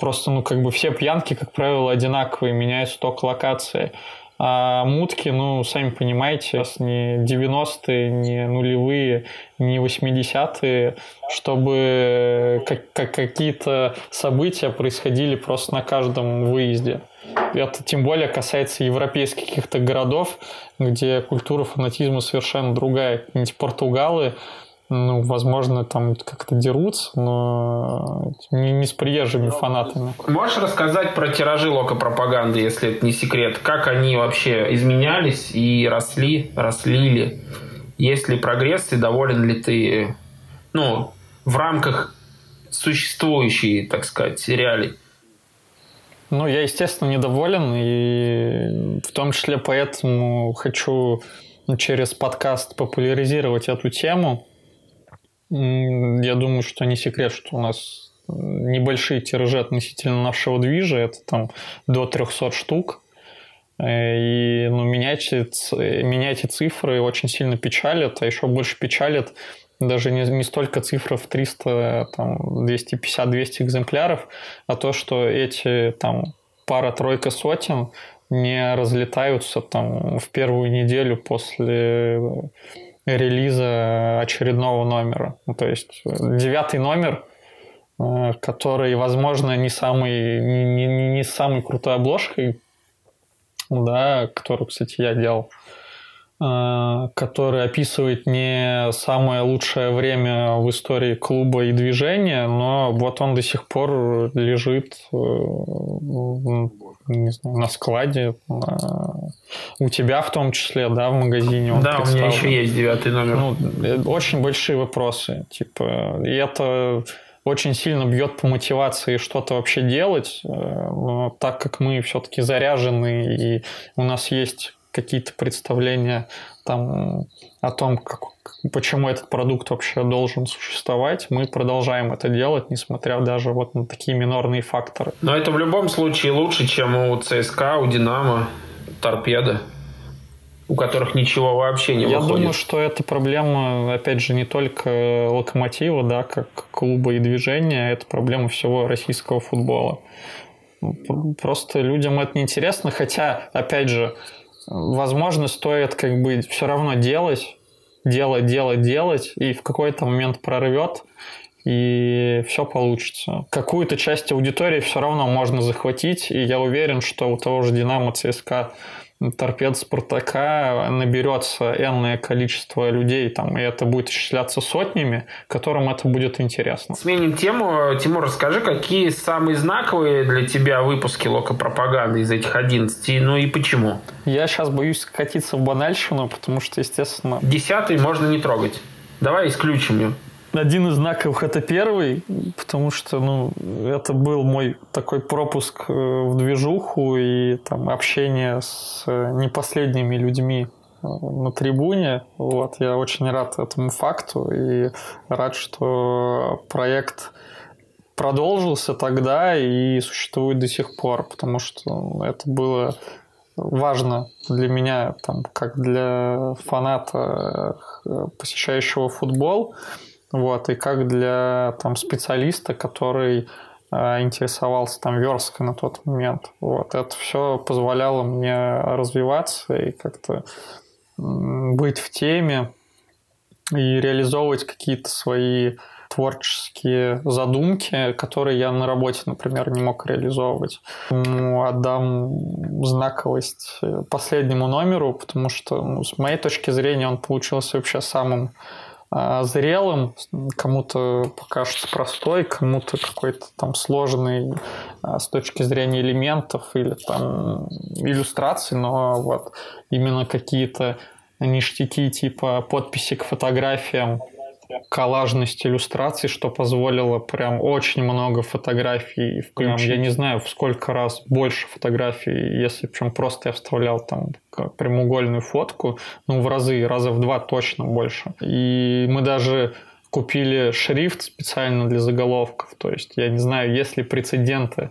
Просто, ну, как бы все пьянки, как правило, одинаковые, меняются только локации. А мутки, ну, сами понимаете, не 90-е, не нулевые, не 80-е, чтобы как- как- какие-то события происходили просто на каждом выезде. Это тем более касается европейских каких-то городов, где культура фанатизма совершенно другая. Какие-нибудь Португалы, ну, возможно, там как-то дерутся, но не, не с приезжими фанатами. Можешь рассказать про тиражи локопропаганды, если это не секрет? Как они вообще изменялись и росли, росли ли? Есть ли прогресс и доволен ли ты, ну, в рамках существующей, так сказать, реалий? Ну, я, естественно, недоволен, и в том числе поэтому хочу ну, через подкаст популяризировать эту тему. Я думаю, что не секрет, что у нас небольшие тиражи относительно нашего движа, это там до 300 штук. Э, И ну, менять эти цифры очень сильно печалит, а еще больше печалит даже не, не столько цифра в 300, там, 250-200 экземпляров, а то, что эти там пара-тройка сотен не разлетаются там в первую неделю после релиза очередного номера. Ну, то есть э, девятый номер, э, который, возможно, не самый, не, не- не- не с самой крутой обложкой, да, которую, кстати, я делал, э, который описывает не самое лучшее время в истории клуба и движения, но вот он до сих пор лежит не знаю, на складе, на- у тебя в том числе, да, в магазине. он да, у меня еще есть девятый номер. Ну, э, очень большие вопросы. Типа, и это очень сильно бьет по мотивации что-то вообще делать. э, Но так как мы все-таки заряжены и у нас есть какие-то представления там о том, как, почему этот продукт вообще должен существовать, мы продолжаем это делать, несмотря даже вот на такие минорные факторы. Но это в любом случае лучше, чем у ЦСКА, у Динамо, Торпеда, у которых ничего вообще не Я выходит. думаю, что это проблема, опять же, не только локомотива, да, как клуба и движения, это проблема всего российского футбола. Просто людям это неинтересно, хотя, опять же, возможно, стоит как бы все равно делать, делать, делать, делать, и в какой-то момент прорвет, и все получится. Какую-то часть аудитории все равно можно захватить, и я уверен, что у того же Динамо, ЦСКА, торпед Спартака наберется энное количество людей, там, и это будет исчисляться сотнями, которым это будет интересно. Сменим тему. Тимур, расскажи, какие самые знаковые для тебя выпуски локопропаганды из этих 11, ну и почему? Я сейчас боюсь скатиться в банальщину, потому что, естественно, Десятый можно не трогать. Давай исключим ее. Один из знаков это первый, потому что, ну, это был мой такой пропуск э, в движуху и там общение с э, не последними людьми э, на трибуне. Вот, я очень рад этому факту и рад, что проект продолжился тогда и существует до сих пор, потому что это было важно для меня, там, как для фаната, посещающего футбол, вот, и как для там, специалиста, который э, интересовался там версткой на тот момент. Вот, это все позволяло мне развиваться и как-то быть в теме и реализовывать какие-то свои творческие задумки, которые я на работе, например, не мог реализовывать. Отдам знаковость последнему номеру, потому что, ну, с моей точки зрения, он получился вообще самым а, зрелым, кому-то покажется простой, кому-то какой-то там сложный а, с точки зрения элементов или там иллюстраций, но вот именно какие-то ништяки типа подписи к фотографиям коллажность иллюстраций, что позволило прям очень много фотографий. Прям, я не знаю, в сколько раз больше фотографий, если причем просто я вставлял там прямоугольную фотку, ну, в разы, раза в два точно больше. И мы даже купили шрифт специально для заголовков. То есть, я не знаю, есть ли прецеденты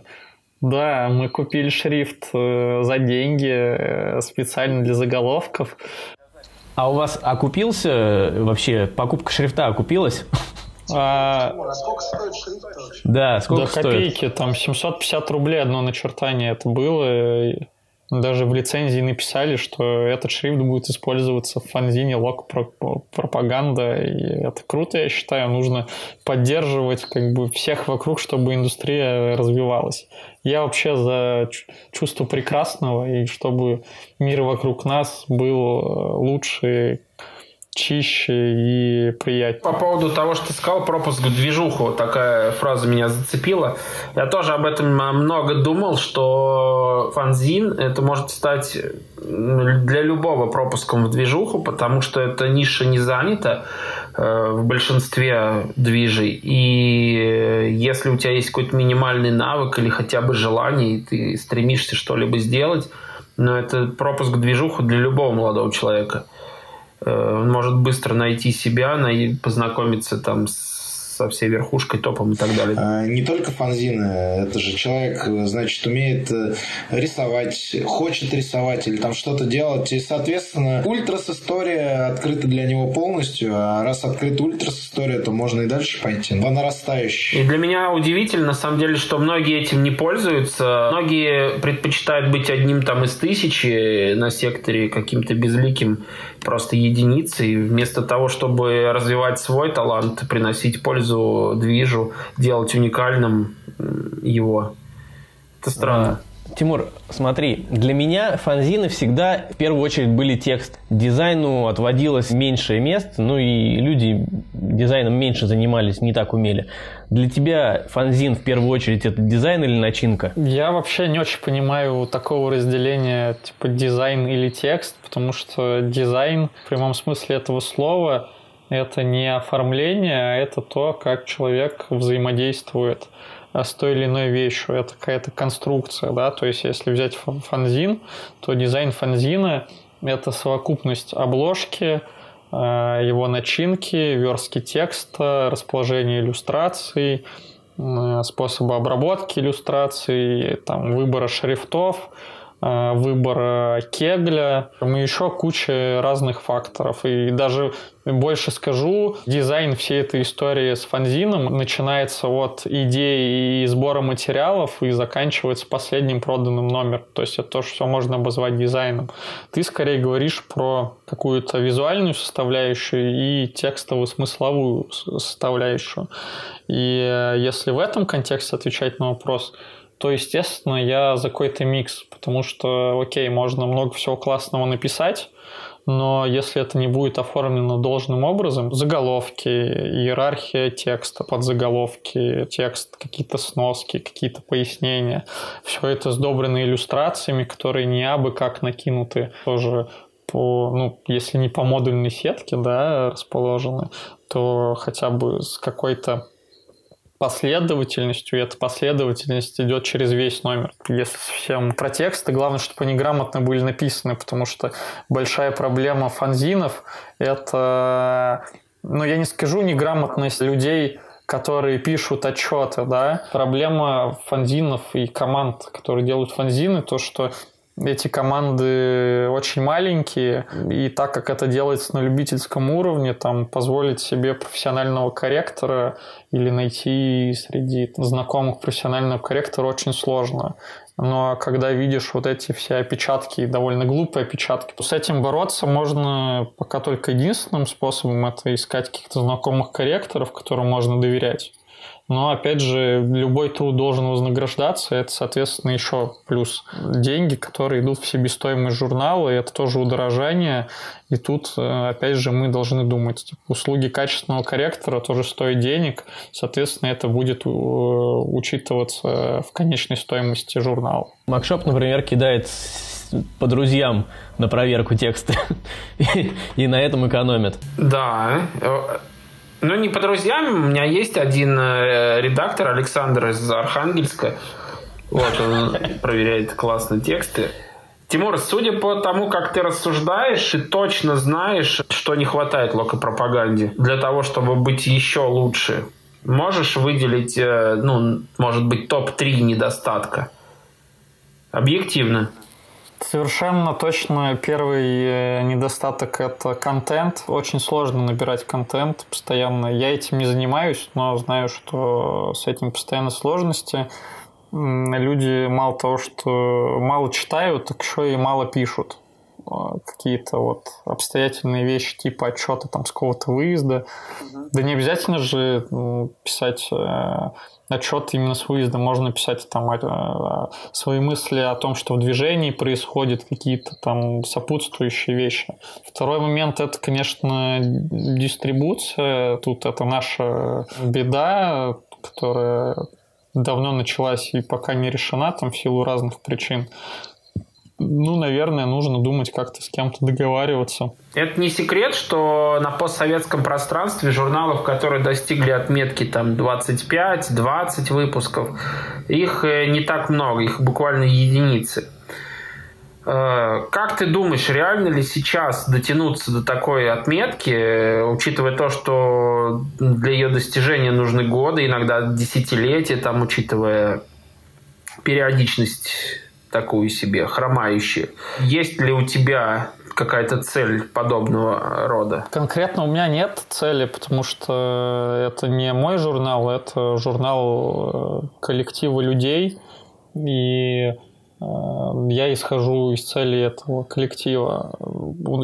да, мы купили шрифт э, за деньги э, специально для заголовков. А у вас окупился э, вообще, покупка шрифта окупилась? А, *laughs* а сколько стоит шрифт? Да, сколько да, стоит? копейки, там 750 рублей одно начертание это было. Даже в лицензии написали, что этот шрифт будет использоваться в фанзине лог пропаганда. И это круто, я считаю. Нужно поддерживать как бы всех вокруг, чтобы индустрия развивалась. Я вообще за чувство прекрасного и чтобы мир вокруг нас был э, лучше, чище и приятнее. По поводу того, что ты сказал, пропуск в движуху, такая фраза меня зацепила. Я тоже об этом много думал, что фанзин это может стать для любого пропуском в движуху, потому что эта ниша не занята э, в большинстве движей. И если у тебя есть какой-то минимальный навык или хотя бы желание, и ты стремишься что-либо сделать, но это пропуск в движуху для любого молодого человека – он может быстро найти себя, познакомиться там с со всей верхушкой, топом и так далее. А, не только фанзины. Это же человек, значит, умеет э, рисовать, хочет рисовать или там что-то делать. И, соответственно, ультрас история открыта для него полностью. А раз открыта ультрас история, то можно и дальше пойти. По нарастающей. И для меня удивительно, на самом деле, что многие этим не пользуются. Многие предпочитают быть одним там из тысячи на секторе каким-то безликим просто единицей, вместо того, чтобы развивать свой талант, приносить пользу движу, делать уникальным его. Это странно. Тимур, смотри, для меня фанзины всегда в первую очередь были текст. Дизайну отводилось меньшее место, ну и люди дизайном меньше занимались, не так умели. Для тебя фанзин в первую очередь это дизайн или начинка? Я вообще не очень понимаю такого разделения типа дизайн или текст, потому что дизайн в прямом смысле этого слова это не оформление, а это то, как человек взаимодействует с той или иной вещью. Это какая-то конструкция, да, то есть если взять фанзин, то дизайн фанзина – это совокупность обложки, Э, его начинки, верстки текста, расположение иллюстраций, способы обработки иллюстраций, там, выбора шрифтов, выбора кегля, и еще куча разных факторов. И даже больше скажу, дизайн всей этой истории с фанзином начинается от идеи и сбора материалов и заканчивается последним проданным номером. То есть это тоже все можно обозвать дизайном. Ты скорее говоришь про какую-то визуальную составляющую и текстовую смысловую составляющую. И э, если в этом контексте отвечать на вопрос, то, естественно, я за какой-то микс, потому что, окей, можно много всего классного написать, но если это не будет оформлено должным образом, заголовки, иерархия текста, подзаголовки, текст, какие-то сноски, какие-то пояснения, все это сдобрено иллюстрациями, которые не абы как накинуты тоже по, ну, если не по модульной сетке, да, расположены, то хотя бы с какой-то последовательностью, и эта последовательность идет через весь номер. Если совсем про тексты, главное, чтобы они грамотно были написаны, потому что большая проблема фанзинов – это, ну, я не скажу неграмотность людей, которые пишут отчеты, да. Проблема фанзинов и команд, которые делают фанзины, то, что эти команды очень маленькие, и так как это делается на любительском уровне, там позволить себе профессионального корректора или найти среди знакомых профессионального корректора очень сложно. Но когда видишь вот эти все опечатки, довольно глупые опечатки, то с этим бороться можно пока только единственным способом это искать каких-то знакомых корректоров, которым можно доверять. Но, опять же, любой труд должен вознаграждаться. Это, соответственно, еще плюс деньги, которые идут в себестоимость журнала, и это тоже удорожание. И тут, э, опять же, мы должны думать, типа, услуги качественного корректора тоже стоят денег, соответственно, это будет э, учитываться в конечной стоимости журнала. Макшоп, например, кидает по друзьям на проверку текста *laughs* и на этом экономит. Да, ну, не по друзьям. У меня есть один э, редактор, Александр из Архангельска. Вот, он *laughs* проверяет классные тексты. Тимур, судя по тому, как ты рассуждаешь, ты точно знаешь, что не хватает локопропаганде для того, чтобы быть еще лучше. Можешь выделить, э, ну, может быть, топ-3 недостатка? Объективно. Совершенно точно первый э, недостаток – это контент. Очень сложно набирать контент постоянно. Я этим не занимаюсь, но знаю, что с этим постоянно сложности. Люди мало того, что мало читают, так еще и мало пишут а, какие-то вот обстоятельные вещи типа отчета там с какого-то выезда. Да не обязательно же писать э, отчет именно с выезда. Можно писать там э, свои мысли о том, что в движении происходят какие-то там сопутствующие вещи. Второй момент это, конечно, дистрибуция. Тут это наша беда, которая давно началась и пока не решена там в силу разных причин ну, наверное, нужно думать как-то с кем-то договариваться. Это не секрет, что на постсоветском пространстве журналов, которые достигли отметки там 25-20 выпусков, их э, не так много, их буквально единицы. Э, как ты думаешь, реально ли сейчас дотянуться до такой отметки, э, учитывая то, что для ее достижения нужны годы, иногда десятилетия, там, учитывая периодичность такую себе, хромающую. Есть ли у тебя какая-то цель подобного рода? Конкретно у меня нет цели, потому что это не мой журнал, это журнал э, коллектива людей, и э, я исхожу из цели этого коллектива.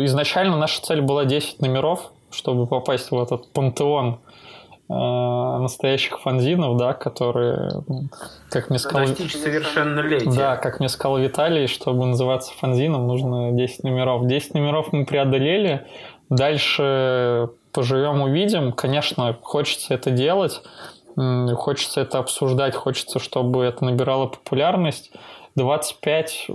Изначально наша цель была 10 номеров, чтобы попасть в этот пантеон настоящих фанзинов, да, которые, как мне сказал... Достичь совершеннолетия. Да, как мне сказал Виталий, чтобы называться фанзином, нужно 10 номеров. 10 номеров мы преодолели, дальше поживем, увидим. Конечно, хочется это делать, хочется это обсуждать, хочется, чтобы это набирало популярность. 25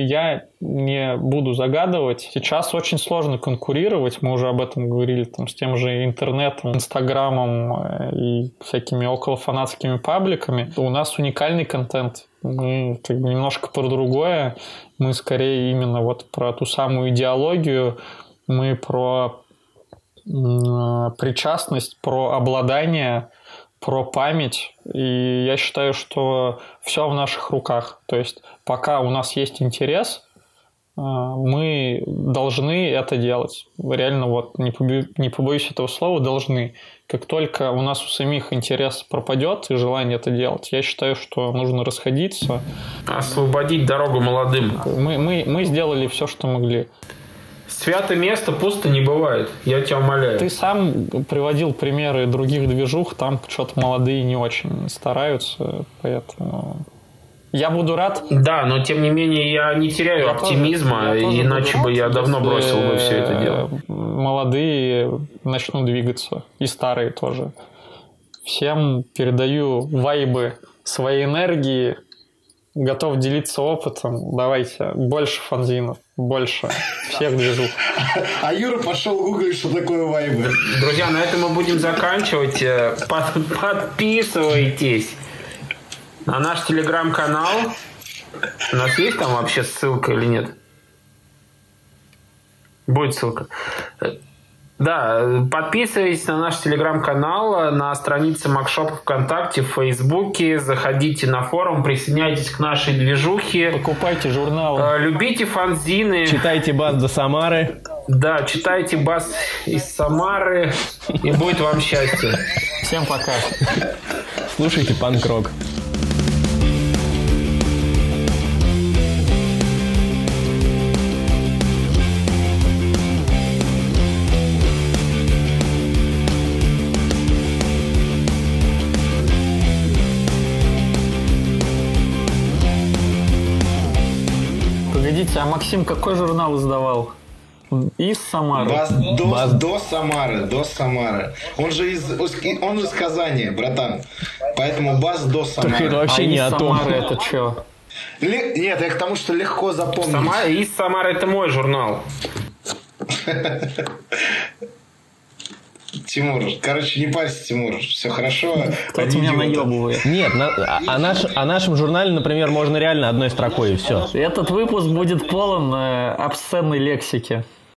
я не буду загадывать. Сейчас очень сложно конкурировать, мы уже об этом говорили, там, с тем же интернетом, инстаграмом э, и всякими околофанатскими пабликами. У нас уникальный контент. Мы как бы немножко про другое. Мы скорее именно вот про ту самую идеологию, мы про причастность, про обладание про память, и я считаю, что все в наших руках. То есть пока у нас есть интерес, э, мы должны это делать. Реально, вот, не, побо... не побоюсь этого слова, должны. Как только у нас у самих интерес пропадет и желание это делать, я считаю, что нужно расходиться. Освободить дорогу молодым. Мы, мы, мы сделали все, что могли. Святое место пусто не бывает, я тебя умоляю. Ты сам приводил примеры других движух, там что-то молодые не очень стараются, поэтому я буду рад. Да, но тем не менее я не теряю я оптимизма, тоже, я тоже иначе бы я давно бросил бы все это дело. Молодые начнут двигаться, и старые тоже. Всем передаю вайбы своей энергии, готов делиться опытом. Давайте, больше фанзинов, больше всех движух. А Юра пошел гуглить, что такое вайбы. Друзья, на этом мы будем заканчивать. Э, подписывайтесь на наш телеграм-канал. У нас есть там вообще ссылка или нет? Будет ссылка. Да, подписывайтесь на наш телеграм-канал, на странице Макшоп ВКонтакте, в Фейсбуке, заходите на форум, присоединяйтесь к нашей движухе. Покупайте журналы. Э, Любите фанзины. Читайте бас до Самары. Да, читайте бас из Самары, и будет вам счастье. Всем пока. Слушайте панк-рок. Погодите, а Максим какой журнал издавал? Из Самары. Бас до, Бас- до Самары, до Самары. Он же из, он из Казани, братан. Поэтому бас до Только это Самары. вообще а не из о том. Самары это что? Ле- Нет, я к тому, что легко запомнить. Сама, из Самары это мой журнал. *laughs* Тимур, короче, не парься, Тимур. Все хорошо. Кто-то меня наебывает. Нет, на- а- о, наш- о нашем журнале, например, можно реально одной строкой и все. Этот выпуск будет полон э, обсценной лексики.